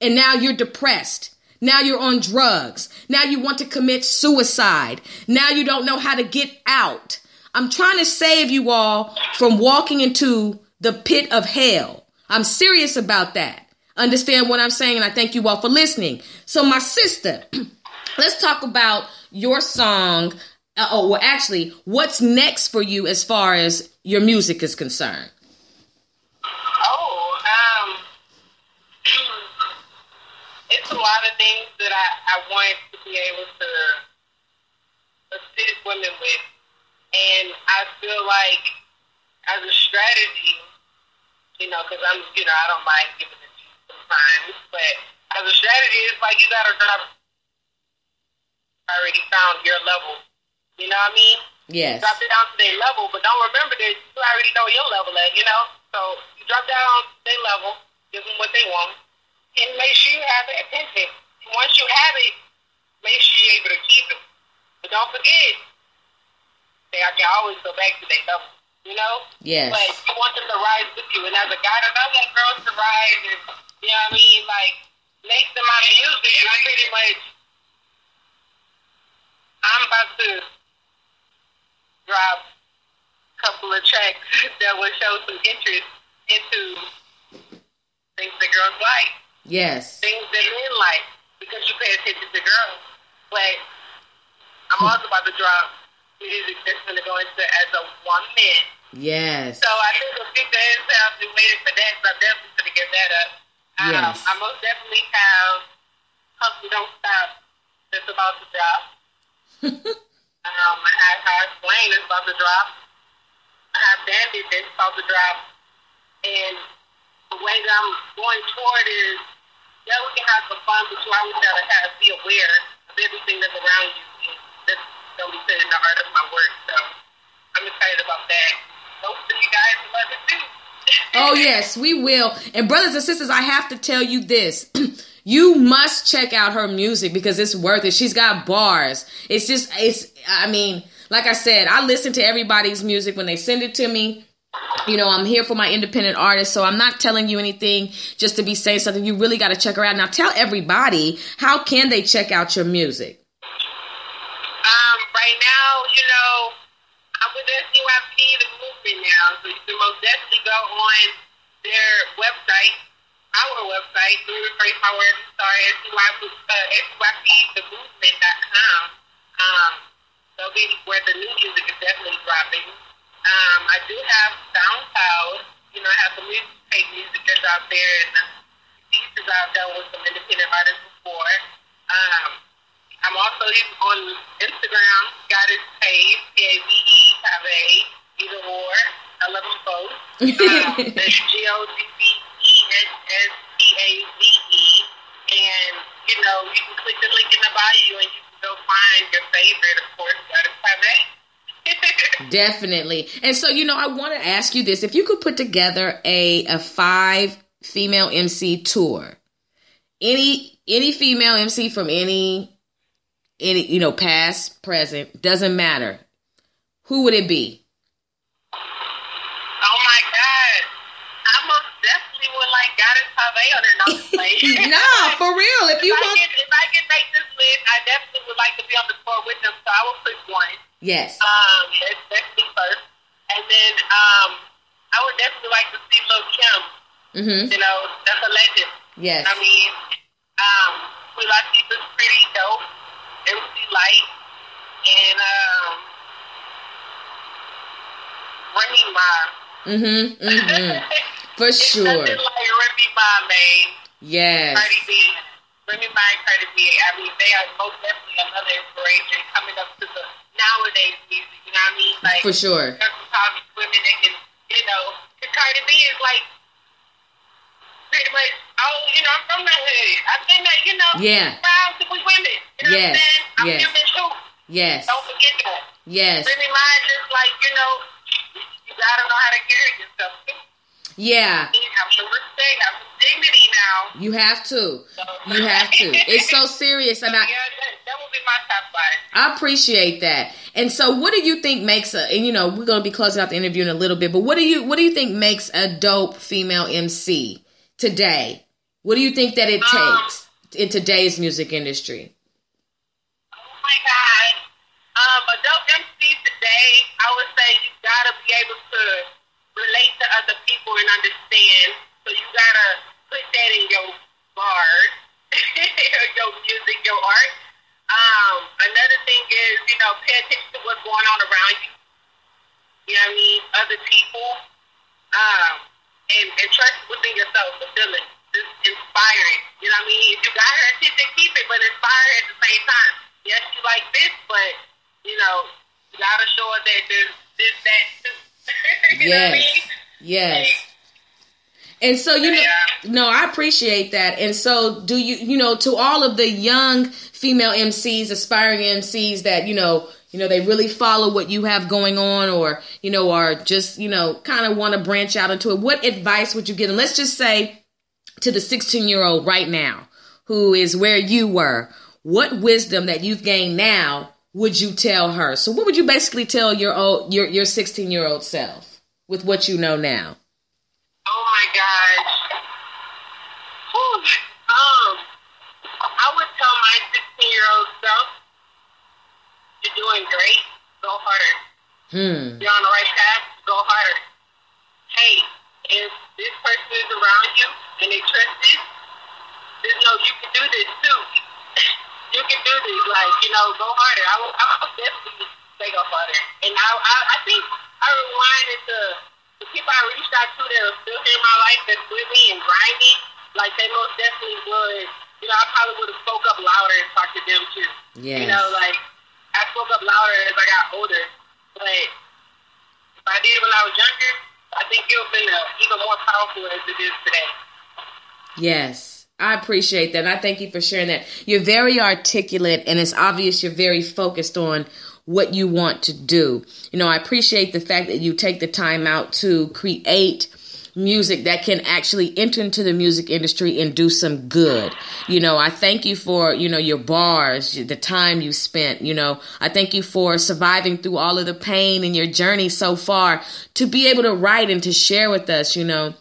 Speaker 2: And now you're depressed. Now you're on drugs. Now you want to commit suicide. Now you don't know how to get out. I'm trying to save you all from walking into the pit of hell. I'm serious about that. Understand what I'm saying? And I thank you all for listening. So, my sister, [clears throat] let's talk about your song. Uh, oh, well, actually, what's next for you as far as your music is concerned?
Speaker 4: Oh, um, [clears throat] it's a lot of things that I, I want to be able to assist women with. And I feel like as a strategy, you know, because I'm, you know, I don't mind giving it to you sometimes, but as a strategy, it's like you got to drop already found your level. You know what I mean?
Speaker 2: Yes.
Speaker 4: Drop it down to their level, but don't remember that you already know your level at, you know? So you drop down to their level, give them what they want, and make sure you have their attention. Once you have it, make sure you're able to keep it. But don't forget, they I can always go back to their level, you know?
Speaker 2: Yes.
Speaker 4: But you want them to rise with you. And as a guy that I want girls to rise and, you know what I mean? Like, make them out of music is pretty much, I'm about to drop a couple of tracks [laughs] that will show some interest into things that girls like,
Speaker 2: Yes.
Speaker 4: things that men like, because you pay attention to girls. But I'm also about to drop music going to go into as a woman.
Speaker 2: Yes.
Speaker 4: So I think the future is have been waiting for that, so I'm definitely going to get that up. Um,
Speaker 2: Yes.
Speaker 4: I most definitely have Hustle Don't Stop that's about to drop. [laughs] um, I have How Explain that's about to drop. I have Bandit that's about to drop. And the way that I'm going toward is, yeah, we can have some fun, but you always got to have, be aware of everything that's around you. Be put in the heart of my work. So I'm excited about that. Hopefully you guys love it too. [laughs]
Speaker 2: Oh yes, we will. And brothers and sisters, I have to tell you this. [clears throat] you must check out her music because it's worth it. She's got bars. It's just it's I mean, like I said, I listen to everybody's music when they send it to me. You know, I'm here for my independent artists, so I'm not telling you anything just to be saying something. You really got to check her out. Now tell everybody how can they check out your music?
Speaker 4: Right now, you know, I'm with SUIP, the movement now, so you can most definitely go on their website, our website, let me rephrase my words, sorry, SUIP, uh. Um, that'll be where the new music is definitely dropping. Um, I do have SoundCloud, you know, I have some music, paid music that's out there, and pieces I've done with some independent artists before. Um, I'm also on Instagram, Goddess Pave, P-A-V-E, Pave, either or. I love them both. [laughs] Um, that's G-O-D-D-E-S-S-P-A-V-E. And, you know, you can click the link in the bio and you can go find your favorite, of course, Goddess Pave. [laughs]
Speaker 2: Definitely. And so, you know, I want to ask you this. If you could put together a, a five female MC tour, any any female MC from any any you know, past, present, doesn't matter. Who would it be?
Speaker 4: oh, my God. I most definitely would like Goddess Pave on nose [laughs] [laughs] [laughs]
Speaker 2: nah, for real. If you
Speaker 4: if I
Speaker 2: want
Speaker 4: can, if I can make this list, I definitely would like to be on the tour with them, so I will put one.
Speaker 2: Yes.
Speaker 4: Um, that's definitely first, and then um, I would definitely like to see Lil Kim.
Speaker 2: Mm-hmm.
Speaker 4: You know, that's a legend.
Speaker 2: Yes.
Speaker 4: I mean, um, Queen Latifah's pretty dope. MC Lyte and um, Remy Ma.
Speaker 2: Mm-hmm. Mm-hmm. [laughs] For sure.
Speaker 4: nothing like Remy Ma, man.
Speaker 2: Yes.
Speaker 4: Cardi B. Remy Ma and Cardi B. I mean, they are most definitely another inspiration coming up to the nowadays music. You know what I mean? Like,
Speaker 2: For sure.
Speaker 4: there's some women that can, you know, Cardi B is like pretty much, oh, you know, I'm from the hood. I've been there, you know,
Speaker 2: Yeah.
Speaker 4: proud to be women. You know
Speaker 2: Yes,
Speaker 4: what I'm saying? I'm
Speaker 2: yes.
Speaker 4: human too.
Speaker 2: Yes.
Speaker 4: Don't forget that.
Speaker 2: Yes.
Speaker 4: Ma is just like, you know, you gotta know how to carry yourself.
Speaker 2: Yeah.
Speaker 4: You have some respect, have dignity now.
Speaker 2: You have to.
Speaker 4: So,
Speaker 2: You have to. It's so [laughs] serious, and I,
Speaker 4: yeah, that, that would be my top five.
Speaker 2: I appreciate that. And so, what do you think makes a? And you know, we're gonna be closing out the interview in a little bit, but what do you what do you think makes a dope female MC today? What do you think that it
Speaker 4: Um,
Speaker 2: takes in today's music industry?
Speaker 4: Oh my God. Um, a dope MC today, I would say you gotta be able to relate to other people and understand. So you gotta put that in your bars, [laughs] your music, your art. Um, another thing is, you know, pay attention to what's going on around you. You know what I mean? Other people. Um, and, and trust within yourself, the feeling. just inspiring. You know what I mean? If you got her attention, keep it, but inspire her at the same time. Yes, she like this, but you know, you gotta show her that there's this, that, too. [laughs] you
Speaker 2: yes.
Speaker 4: know what I mean?
Speaker 2: Yes. Like, and so you know, yeah. no, I appreciate that. And so, do you, you know, to all of the young female MCs, aspiring MCs that you know, you know, they really follow what you have going on, or you know, are just you know, kind of want to branch out into it. What advice would you give? And let's just say to the 16 year old right now, who is where you were, what wisdom that you've gained now would you tell her? So, what would you basically tell your old, your your 16 year old self with what you know now?
Speaker 4: Oh my gosh. Whew. Um, I would tell my 16 year old self, you're doing great, go harder. Hmm. You're on the right path, go harder. Hey, if this person is around you and they trust this, just know you can do this too. [laughs] you can do this. Like, you know, go harder. I will, I will definitely say go harder. And I, I, I think I rewind into the people I reached out to that are still here in my life that's with me and grinding, like they most definitely would. You know, I probably would have spoke up louder and talked to them too.
Speaker 2: Yes.
Speaker 4: You know, like I spoke up louder as I got older, but if I did when I was younger, I think it would have been even more powerful as it is today.
Speaker 2: Yes. I appreciate that. And I thank you for sharing that. You're very articulate and it's obvious you're very focused on what you want to do. You know, I appreciate the fact that you take the time out to create music that can actually enter into the music industry and do some good. You know, I thank you for, you know, your bars, the time you spent, you know, I thank you for surviving through all of the pain in your journey so far to be able to write and to share with us, you know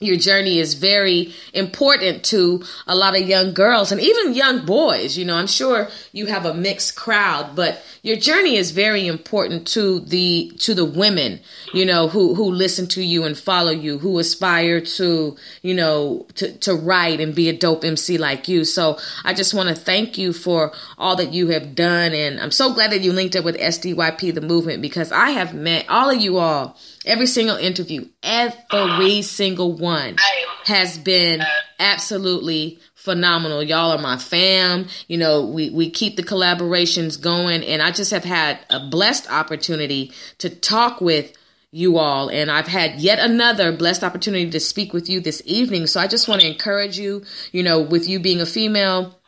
Speaker 2: your journey is very important to a lot of young girls and even young boys. You know, I'm sure you have a mixed crowd, but your journey is very important to the to the women, you know, who who listen to you and follow you, who aspire to, you know, to to write and be a dope MC like you. So I just want to thank you for all that you have done and I'm so glad that you linked up with SDYP the movement because I have met all of you all Every single interview, every single one has been absolutely phenomenal. Y'all are my fam. You know, we, we keep the collaborations going and I just have had a blessed opportunity to talk with you all and I've had yet another blessed opportunity to speak with you this evening. So I just want to encourage you, you know, with you being a female,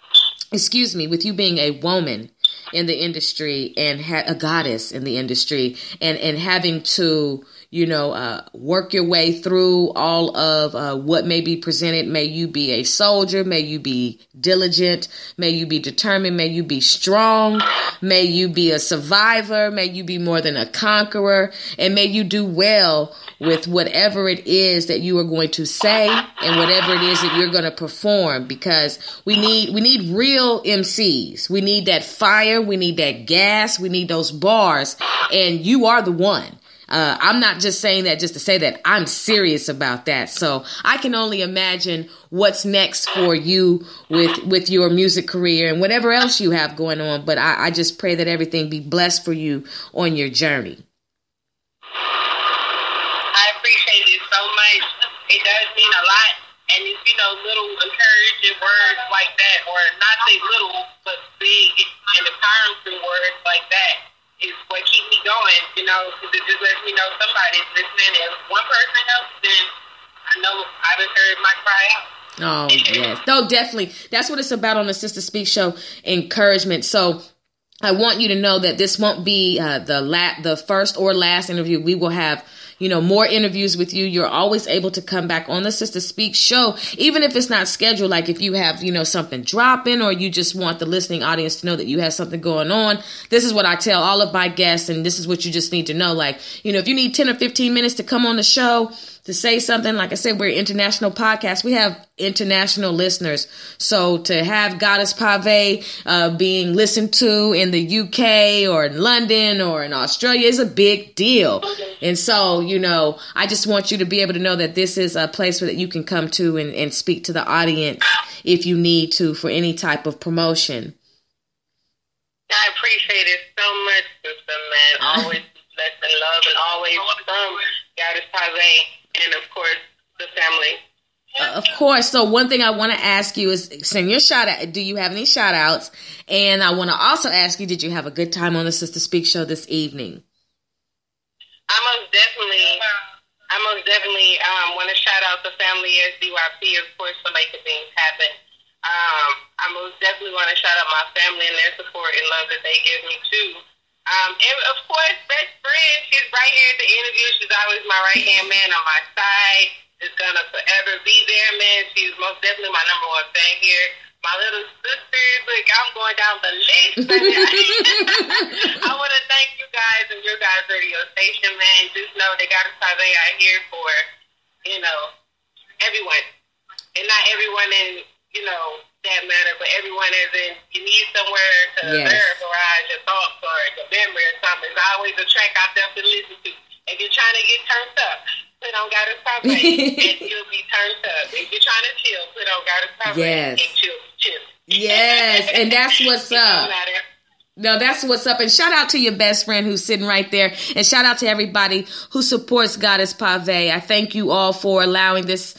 Speaker 2: excuse me, with you being a woman in the industry and ha- a goddess in the industry and and having to you know, uh, work your way through all of uh, what may be presented. May you be a soldier. May you be diligent. May you be determined. May you be strong. May you be a survivor. May you be more than a conqueror. And may you do well with whatever it is that you are going to say and whatever it is that you're going to perform because we need we need real MCs. We need that fire, we need that gas, we need those bars and you are the one. Uh, I'm not just saying that just to say that I'm serious about that. So I can only imagine what's next for you with with your music career and whatever else you have going on. But I, I just pray that everything be blessed for you on your journey.
Speaker 4: I appreciate it so much. It does mean a lot, and it's you know little encouraging words like that, or not say little, but big and empowering words like that is what keeps me going, you know, because it just lets me know somebody's listening. If one person helps, then I know I've heard my cry out.
Speaker 2: Oh yes, no, definitely. That's what it's about on the Sister Speak Show. Encouragement. So I want you to know that this won't be uh, the la- the first or last interview. We will have you know, more interviews with you. You're always able to come back on the Sister Speak show, even if it's not scheduled. Like if you have, you know, something dropping or you just want the listening audience to know that you have something going on. This is what I tell all of my guests, and this is what you just need to know. Like, you know, if you need 10 or 15 minutes to come on the show, to say something. Like I said, we're international podcast. We have international listeners. So to have Goddess Pave uh, being listened to in the UK or in London or in Australia is a big deal. And so, you know, I just want you to be able to know that this is a place where that you can come to and, and speak to the audience if you need to for any type of promotion.
Speaker 4: I appreciate it so much, sister man. [laughs] Always blessed and love and always from Goddess Pave and of course the family.
Speaker 2: Uh, of course. So one thing I want to ask you is send your shout out. Do you have any shout outs? And I want to also ask you, did you have a good time on the Sister Speak show this evening?
Speaker 4: I most definitely, I most definitely um, want to shout out the family SDYP, of course, for making things happen. Um, I most definitely want to shout out my family and their support and love that they give me too. Um, and of course, best friend, she's right here at the interview. She's always my right hand man on my side. Is gonna forever be there, man. She's most definitely my number one fan here. My little sister, look, I'm going down the list. [laughs] I [laughs] want to thank you guys and your guys' radio station, man. Just know they got us they are here for, you know, everyone, and not everyone in, you know, that matter, but everyone is in, you need somewhere to yes. verbalize your thoughts or your memory or something. There's always a track out there to listen to. If you're trying to get turned up, put on Goddess [laughs] Pave and you'll be turned up. If you're trying to chill, put on Goddess Pave yes. and chill, chill.
Speaker 2: Yes, and that's [laughs] what's up. No, that's what's up. And shout out to your best friend who's sitting right there. And shout out to everybody who supports Goddess Pave. I thank you all for allowing this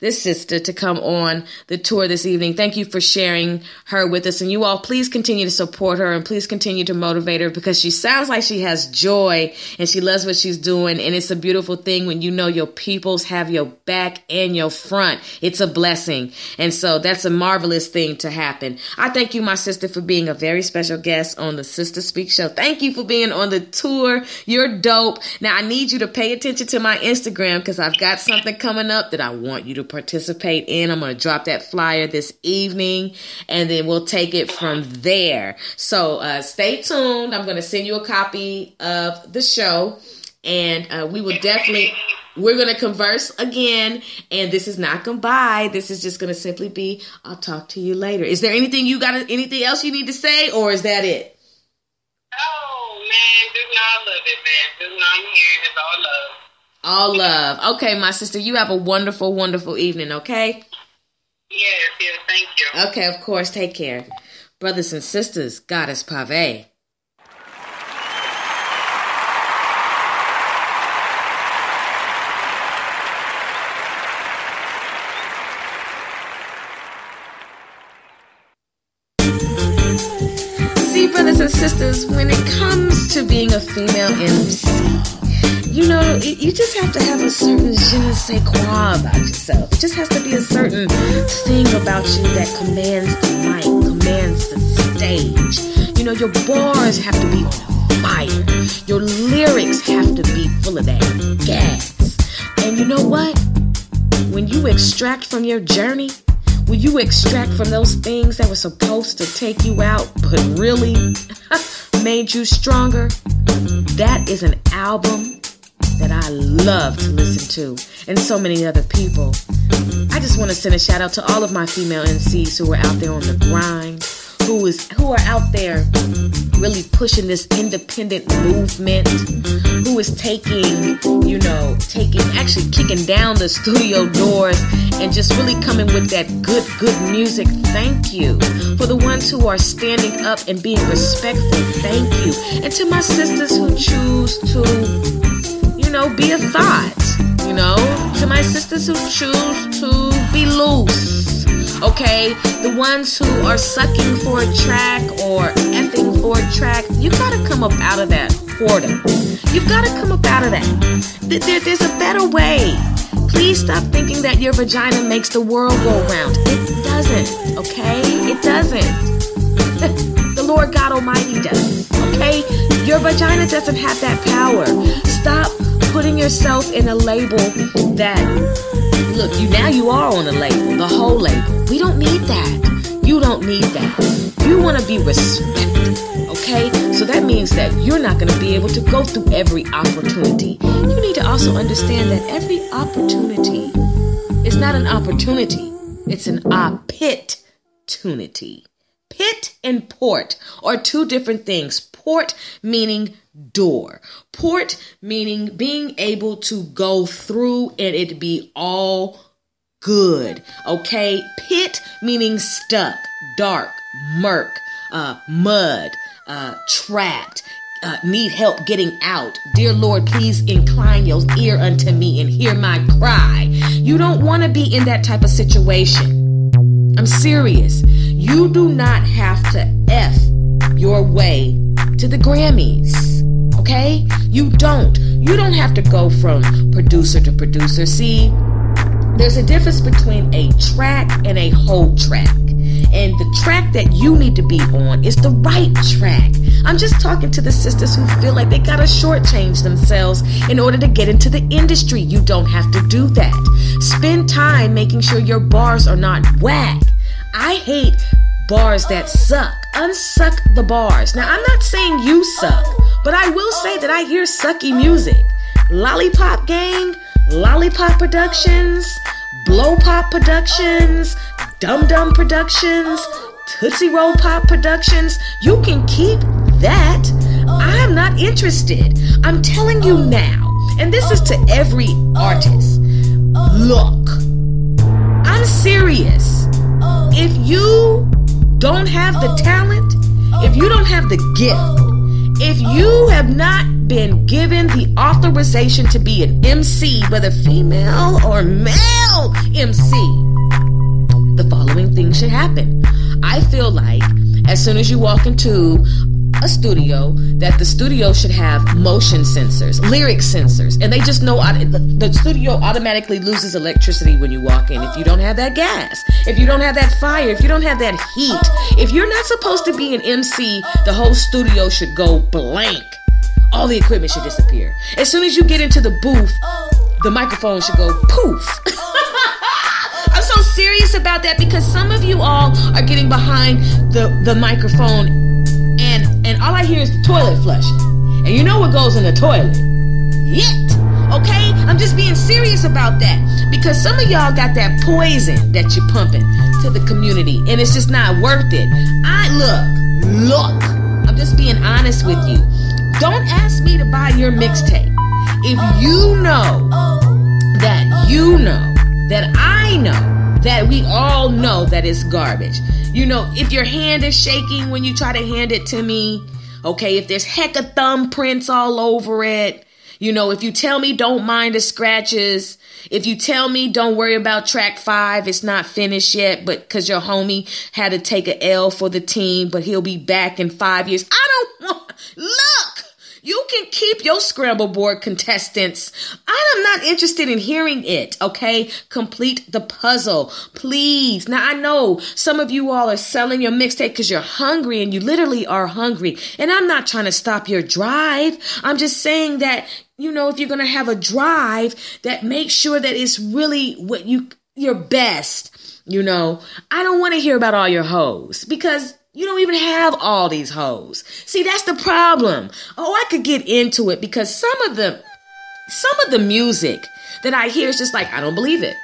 Speaker 2: this sister to come on the tour this evening. Thank you for sharing her with us. And you all, please continue to support her and please continue to motivate her because she sounds like she has joy and she loves what she's doing. And it's a beautiful thing when you know your peoples have your back and your front. It's a blessing. And so that's a marvelous thing to happen. I thank you, my sister, for being a very special guest on the Sister Speak Show. Thank you for being on the tour. You're dope. Now, I need you to pay attention to my Instagram because I've got something coming up that I want you to participate in. I'm going to drop that flyer this evening and then we'll take it from there. So uh, stay tuned. I'm going to send you a copy of the show and uh, we will definitely we're going to converse again and this is not goodbye this is just going to simply be i'll talk to you later is there anything you got anything else you need to say or is that it
Speaker 4: oh man just i love it man just i'm here it's all love
Speaker 2: all love. Okay, my sister, you have a wonderful, wonderful evening, okay?
Speaker 4: Yes, yes, thank you.
Speaker 2: Okay, of course. Take care. Brothers and sisters, Goddess Pave. See, brothers and sisters, when it comes to being a female MC, you know, you just have to have a certain je ne sais quoi about yourself. It just has to be a certain thing about you that commands the mic, commands the stage. You know, your bars have to be on fire. Your lyrics have to be full of that gas. And you know what? When you extract from your journey, when you extract from those things that were supposed to take you out, but really [laughs] made you stronger, that is an album that I love to listen to, and so many other people. I just want to send a shout out to all of my female MCs who are out there on the grind, who is who are out there really pushing this independent movement, who is taking, you know, taking actually kicking down the studio doors and just really coming with that good, good music. Thank you. For the ones who are standing up and being respectful, thank you. And to my sisters who choose to you know, be a thought, you know, to my sisters who choose to be loose, okay? The ones who are sucking for a track or effing for a track, you gotta come up out of that whoredom. You've gotta come up out of that. There, there's a better way. Please stop thinking that your vagina makes the world go round. It doesn't, okay? It doesn't. [laughs] the Lord God Almighty does, okay? Your vagina doesn't have that power. Stop putting yourself in a label that look you now you are on a label the whole label. We don't need that. You don't need that. You want to be respected okay? So that means that you're not going to be able to go through every opportunity. You need to also understand that every opportunity is not an opportunity. It's an opportunity. Pit and port are two different things. Port meaning door. Port meaning being able to go through and it be all good. Okay. Pit meaning stuck, dark, murk, uh, mud, uh, trapped. uh, need help getting out. Dear Lord, please incline your ear unto me and hear my cry. You don't want to be in that type of situation. I'm serious. You do not have to F your way to the Grammys. Okay? You don't. You don't have to go from producer to producer. See, there's a difference between a track and a whole track. And the track that you need to be on is the right track. I'm just talking to the sisters who feel like they gotta shortchange themselves in order to get into the industry. You don't have to do that. Spend time making sure your bars are not whack. I hate bars that suck. Unsuck the bars. Now, I'm not saying you suck, but I will say that I hear sucky oh. music. Lollipop Gang, Lollipop Productions, Blow Pop Productions, Dum Dum Productions, Tootsie Roll Pop Productions. You can keep that. I'm not interested. I'm telling you now, and this is to every artist. Look, I'm serious. If you don't have the talent, if you don't have the gift, if you have not been given the authorization to be an MC, whether female or male MC, the following thing should happen. I feel like as soon as you walk into a studio that the studio should have motion sensors, lyric sensors, and they just know the studio automatically loses electricity when you walk in if you don't have that gas, if you don't have that fire, if you don't have that heat. If you're not supposed to be an MC, the whole studio should go blank. All the equipment should disappear. As soon as you get into the booth, the microphone should go poof. [laughs] I'm so serious about that because some of you all are getting behind the, the microphone all I hear is the toilet flushing. And you know what goes in the toilet? Yet. Okay? I'm just being serious about that. Because some of y'all got that poison that you're pumping to the community. And it's just not worth it. I look, look. I'm just being honest with you. Don't ask me to buy your mixtape. If you know that you know that I know that we all know that it's garbage. You know, if your hand is shaking when you try to hand it to me, okay, if there's heck of thumbprints all over it, you know, if you tell me don't mind the scratches, if you tell me don't worry about track five, it's not finished yet, but because your homie had to take a L for the team, but he'll be back in five years. I don't want, look, you can keep your scramble board contestants. I am not interested in hearing it, okay? Complete the puzzle, please. Now, I know some of you all are selling your mixtape because you're hungry and you literally are hungry. And I'm not trying to stop your drive. I'm just saying that, you know, if you're going to have a drive, that make sure that it's really what you, your best. You know, I don't want to hear about all your hoes because you don't even have all these hoes. See, that's the problem. Oh, I could get into it because some of the some of the music that I hear is just like, I don't believe it.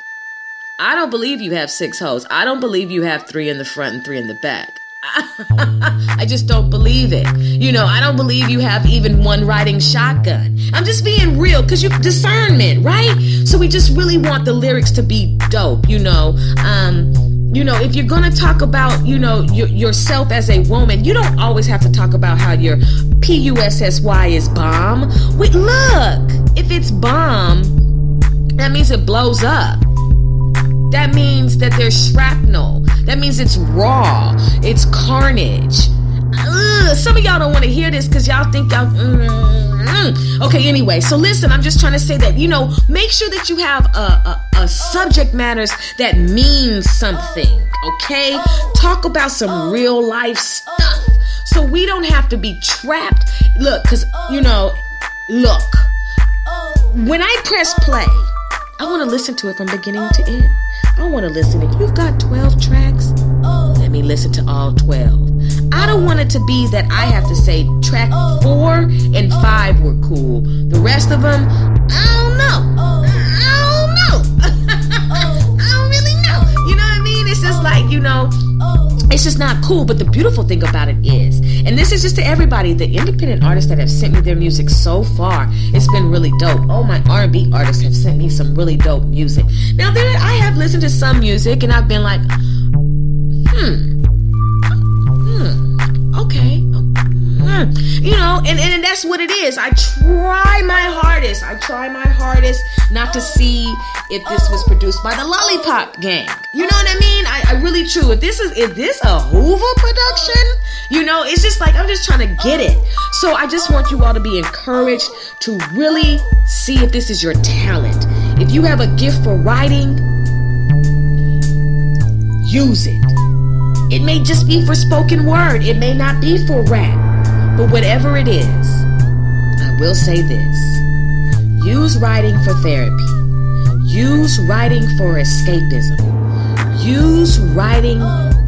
Speaker 2: I don't believe you have six hoes. I don't believe you have three in the front and three in the back. [laughs] I just don't believe it. You know, I don't believe you have even one riding shotgun. I'm just being real because you discernment, right? So we just really want the lyrics to be dope, you know. Um, you know, if you're gonna talk about, you know, your, yourself as a woman, you don't always have to talk about how your P-U-S-S-Y is bomb. Wait, look, if it's bomb, that means it blows up. That means that there's shrapnel. That means it's raw. It's carnage. Ugh, some of y'all don't want to hear this because y'all think y'all. Mm, okay, anyway, so listen, I'm just trying to say that, you know, make sure that you have a, a, a subject matters that means something, okay? Talk about some real life stuff so we don't have to be trapped. Look, because, you know, look, when I press play, I want to listen to it from beginning to end. I want to listen. If you've got 12 tracks, me listen to all 12. I don't want it to be that I have to say track four and five were cool. The rest of them, I don't know. I don't know. [laughs] I don't really know. You know what I mean? It's just like, you know, it's just not cool. But the beautiful thing about it is, and this is just to everybody, the independent artists that have sent me their music so far, it's been really dope. Oh, my R&B artists have sent me some really dope music. Now, there, I have listened to some music and I've been like, hmm, hmm, okay, hmm. you know, and, and, that's what it is. I try my hardest. I try my hardest not to see if this was produced by the Lollipop Gang. You know what I mean? I, I really true. If this is if this a Hoover production, you know, it's just like I'm just trying to get it. So I just want you all to be encouraged to really see if this is your talent. If you have a gift for writing, use it. It may just be for spoken word, it may not be for rap. But whatever it is, I will say this use writing for therapy, use writing for escapism, use writing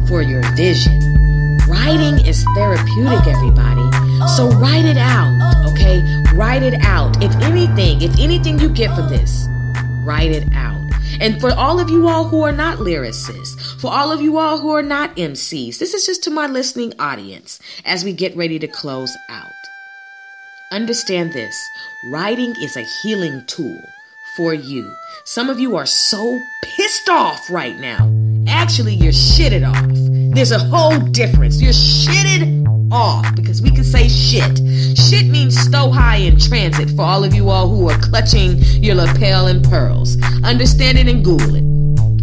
Speaker 2: for your vision. Writing is therapeutic, everybody. So write it out, okay? Write it out. If anything, if anything you get from this, write it out. And for all of you all who are not lyricists, for all of you all who are not MCs, this is just to my listening audience as we get ready to close out. Understand this writing is a healing tool for you. Some of you are so pissed off right now. Actually, you're shitted off. There's a whole difference. You're shitted off because we can say shit. Shit means stow high in transit for all of you all who are clutching your lapel and pearls. Understand it and Google it.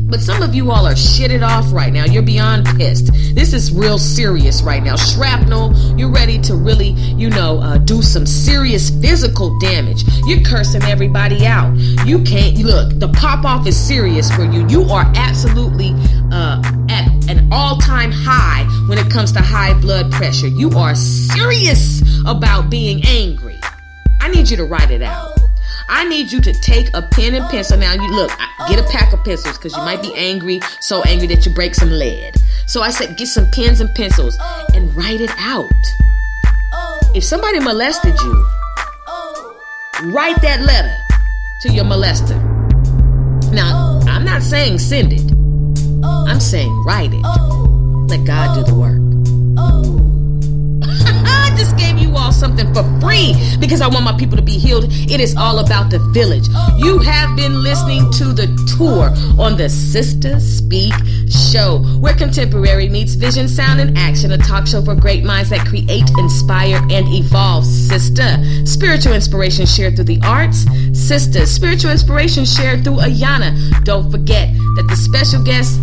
Speaker 2: But some of you all are shitted off right now. You're beyond pissed. This is real serious right now. Shrapnel, you're ready to really, you know, uh, do some serious physical damage. You're cursing everybody out. You can't, look, the pop off is serious for you. You are absolutely uh, at an all time high when it comes to high blood pressure. You are serious about being angry. I need you to write it out. I need you to take a pen and pencil. Now, you look, get a pack of pencils because you might be angry, so angry that you break some lead. So I said, get some pens and pencils and write it out. If somebody molested you, write that letter to your molester. Now, I'm not saying send it, I'm saying write it. Let God do the work. Just gave you all something for free because I want my people to be healed. It is all about the village. You have been listening to the tour on the Sister Speak show, where contemporary meets vision, sound, and action. A talk show for great minds that create, inspire, and evolve. Sister, spiritual inspiration shared through the arts. Sister, spiritual inspiration shared through Ayana. Don't forget that the special guest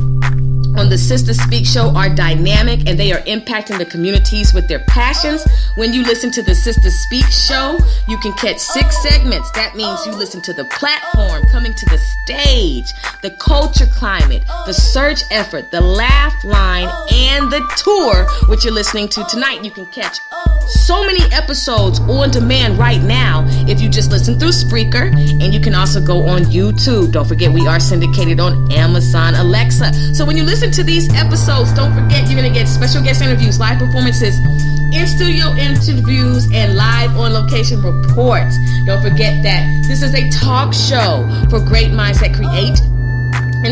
Speaker 2: on the Sister Speak show are dynamic and they are impacting the communities with their passions. When you listen to the Sister Speak show, you can catch six segments. That means you listen to the platform, coming to the stage, the culture climate, the search effort, the laugh line, and the tour, which you're listening to tonight. You can catch so many episodes on demand right now if you just listen through Spreaker, and you can also go on YouTube. Don't forget, we are syndicated on Amazon Alexa. So when you listen to these episodes, don't forget you're going to get special guest interviews, live performances, in studio interviews, and live on location reports. Don't forget that this is a talk show for great minds that create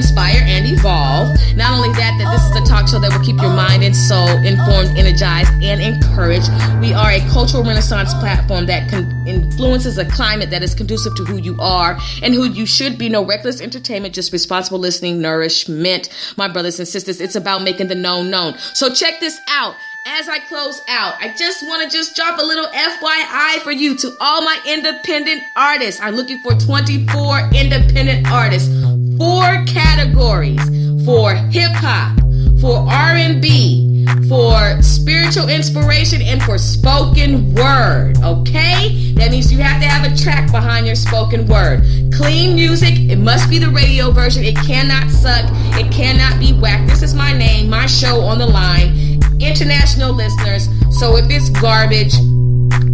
Speaker 2: inspire, and evolve. Not only that, that this is a talk show that will keep your mind and soul informed, energized, and encouraged. We are a cultural renaissance platform that con- influences a climate that is conducive to who you are and who you should be. No reckless entertainment, just responsible listening, nourishment. My brothers and sisters, it's about making the known known. So check this out as I close out, I just want to just drop a little FYI for you to all my independent artists. I'm looking for 24 independent artists, four categories for hip hop, for R&B, for spiritual inspiration and for spoken word, okay? That means you have to have a track behind your spoken word. Clean music, it must be the radio version. It cannot suck. It cannot be whack. This is my name, my show on the line international listeners. So if it's garbage,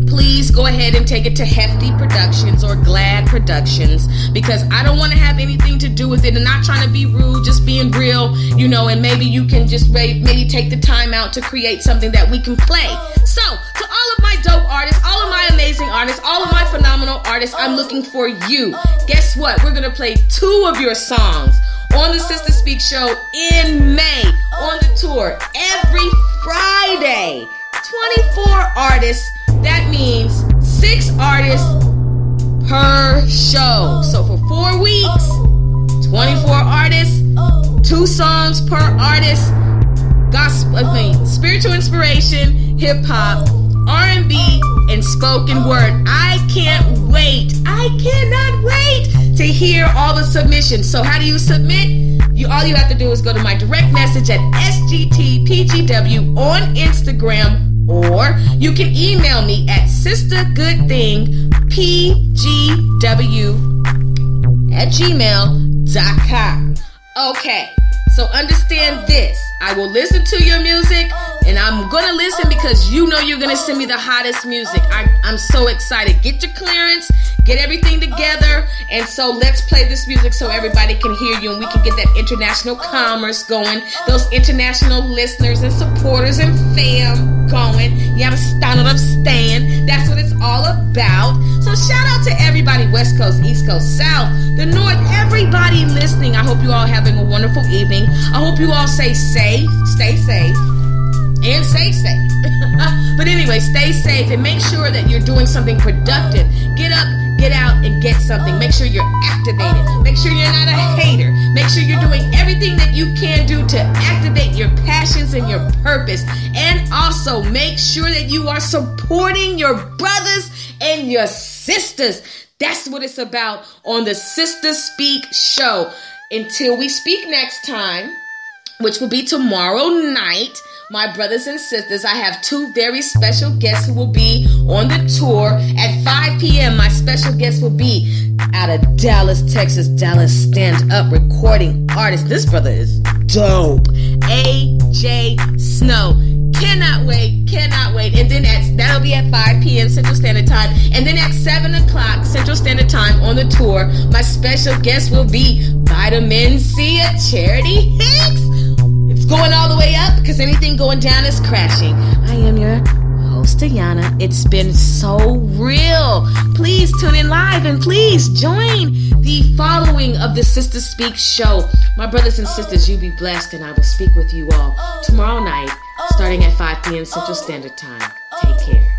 Speaker 2: please go ahead and take it to Hefty Productions or Glad Productions because I don't want to have anything to do with it. And not trying to be rude, just being real, you know. And maybe you can just maybe take the time out to create something that we can play. So to all of my dope artists, all of my amazing artists, all of my phenomenal artists, I'm looking for you. Guess what? We're gonna play two of your songs on the Sister Speak show in May on the tour every Friday. 24 artists. That means six artists per show. So for four weeks, 24 artists, two songs per artist. Gospel, I mean, spiritual inspiration, hip hop, R&B, and spoken word. I can't wait. I cannot wait to hear all the submissions. So how do you submit? You all you have to do is go to my direct message at SGTPGW on Instagram or you can email me at sistergoodthingpgw at gmail.com. Okay, so understand this. I will listen to your music I'm gonna listen because you know you're gonna send me the hottest music. I, I'm so excited. Get your clearance, get everything together, and so let's play this music so everybody can hear you and we can get that international commerce going, those international listeners and supporters and fam going. You have a stand up stand. That's what it's all about. So shout out to everybody, West Coast, East Coast, South, the North, everybody listening. I hope you all having a wonderful evening. I hope you all stay safe, stay safe and stay safe. [laughs] but anyway, stay safe and make sure that you're doing something productive. Get up, get out, and get something. Make sure you're activated. Make sure you're not a hater. Make sure you're doing everything that you can do to activate your passions and your purpose. And also make sure that you are supporting your brothers and your sisters. That's what it's about on the Sister Speak show. Until we speak next time, which will be tomorrow night my brothers and sisters, I have two very special guests who will be on the tour at 5 p.m. My special guest will be out of Dallas, Texas, Dallas stand up recording artist. This brother is dope. AJ Snow. Cannot wait, cannot wait. And then at, that'll be at 5 p.m. Central Standard Time. And then at 7 o'clock Central Standard Time on the tour, my special guest will be Vitamin C at Charity Hicks going all the way up because anything going down is crashing. I am your host, Ayana. It's been so real. Please tune in live and please join the following of the Sister Speak show. My brothers and sisters, you be blessed, and I will speak with you all tomorrow night, starting at 5 p.m. Central Standard Time. Take care.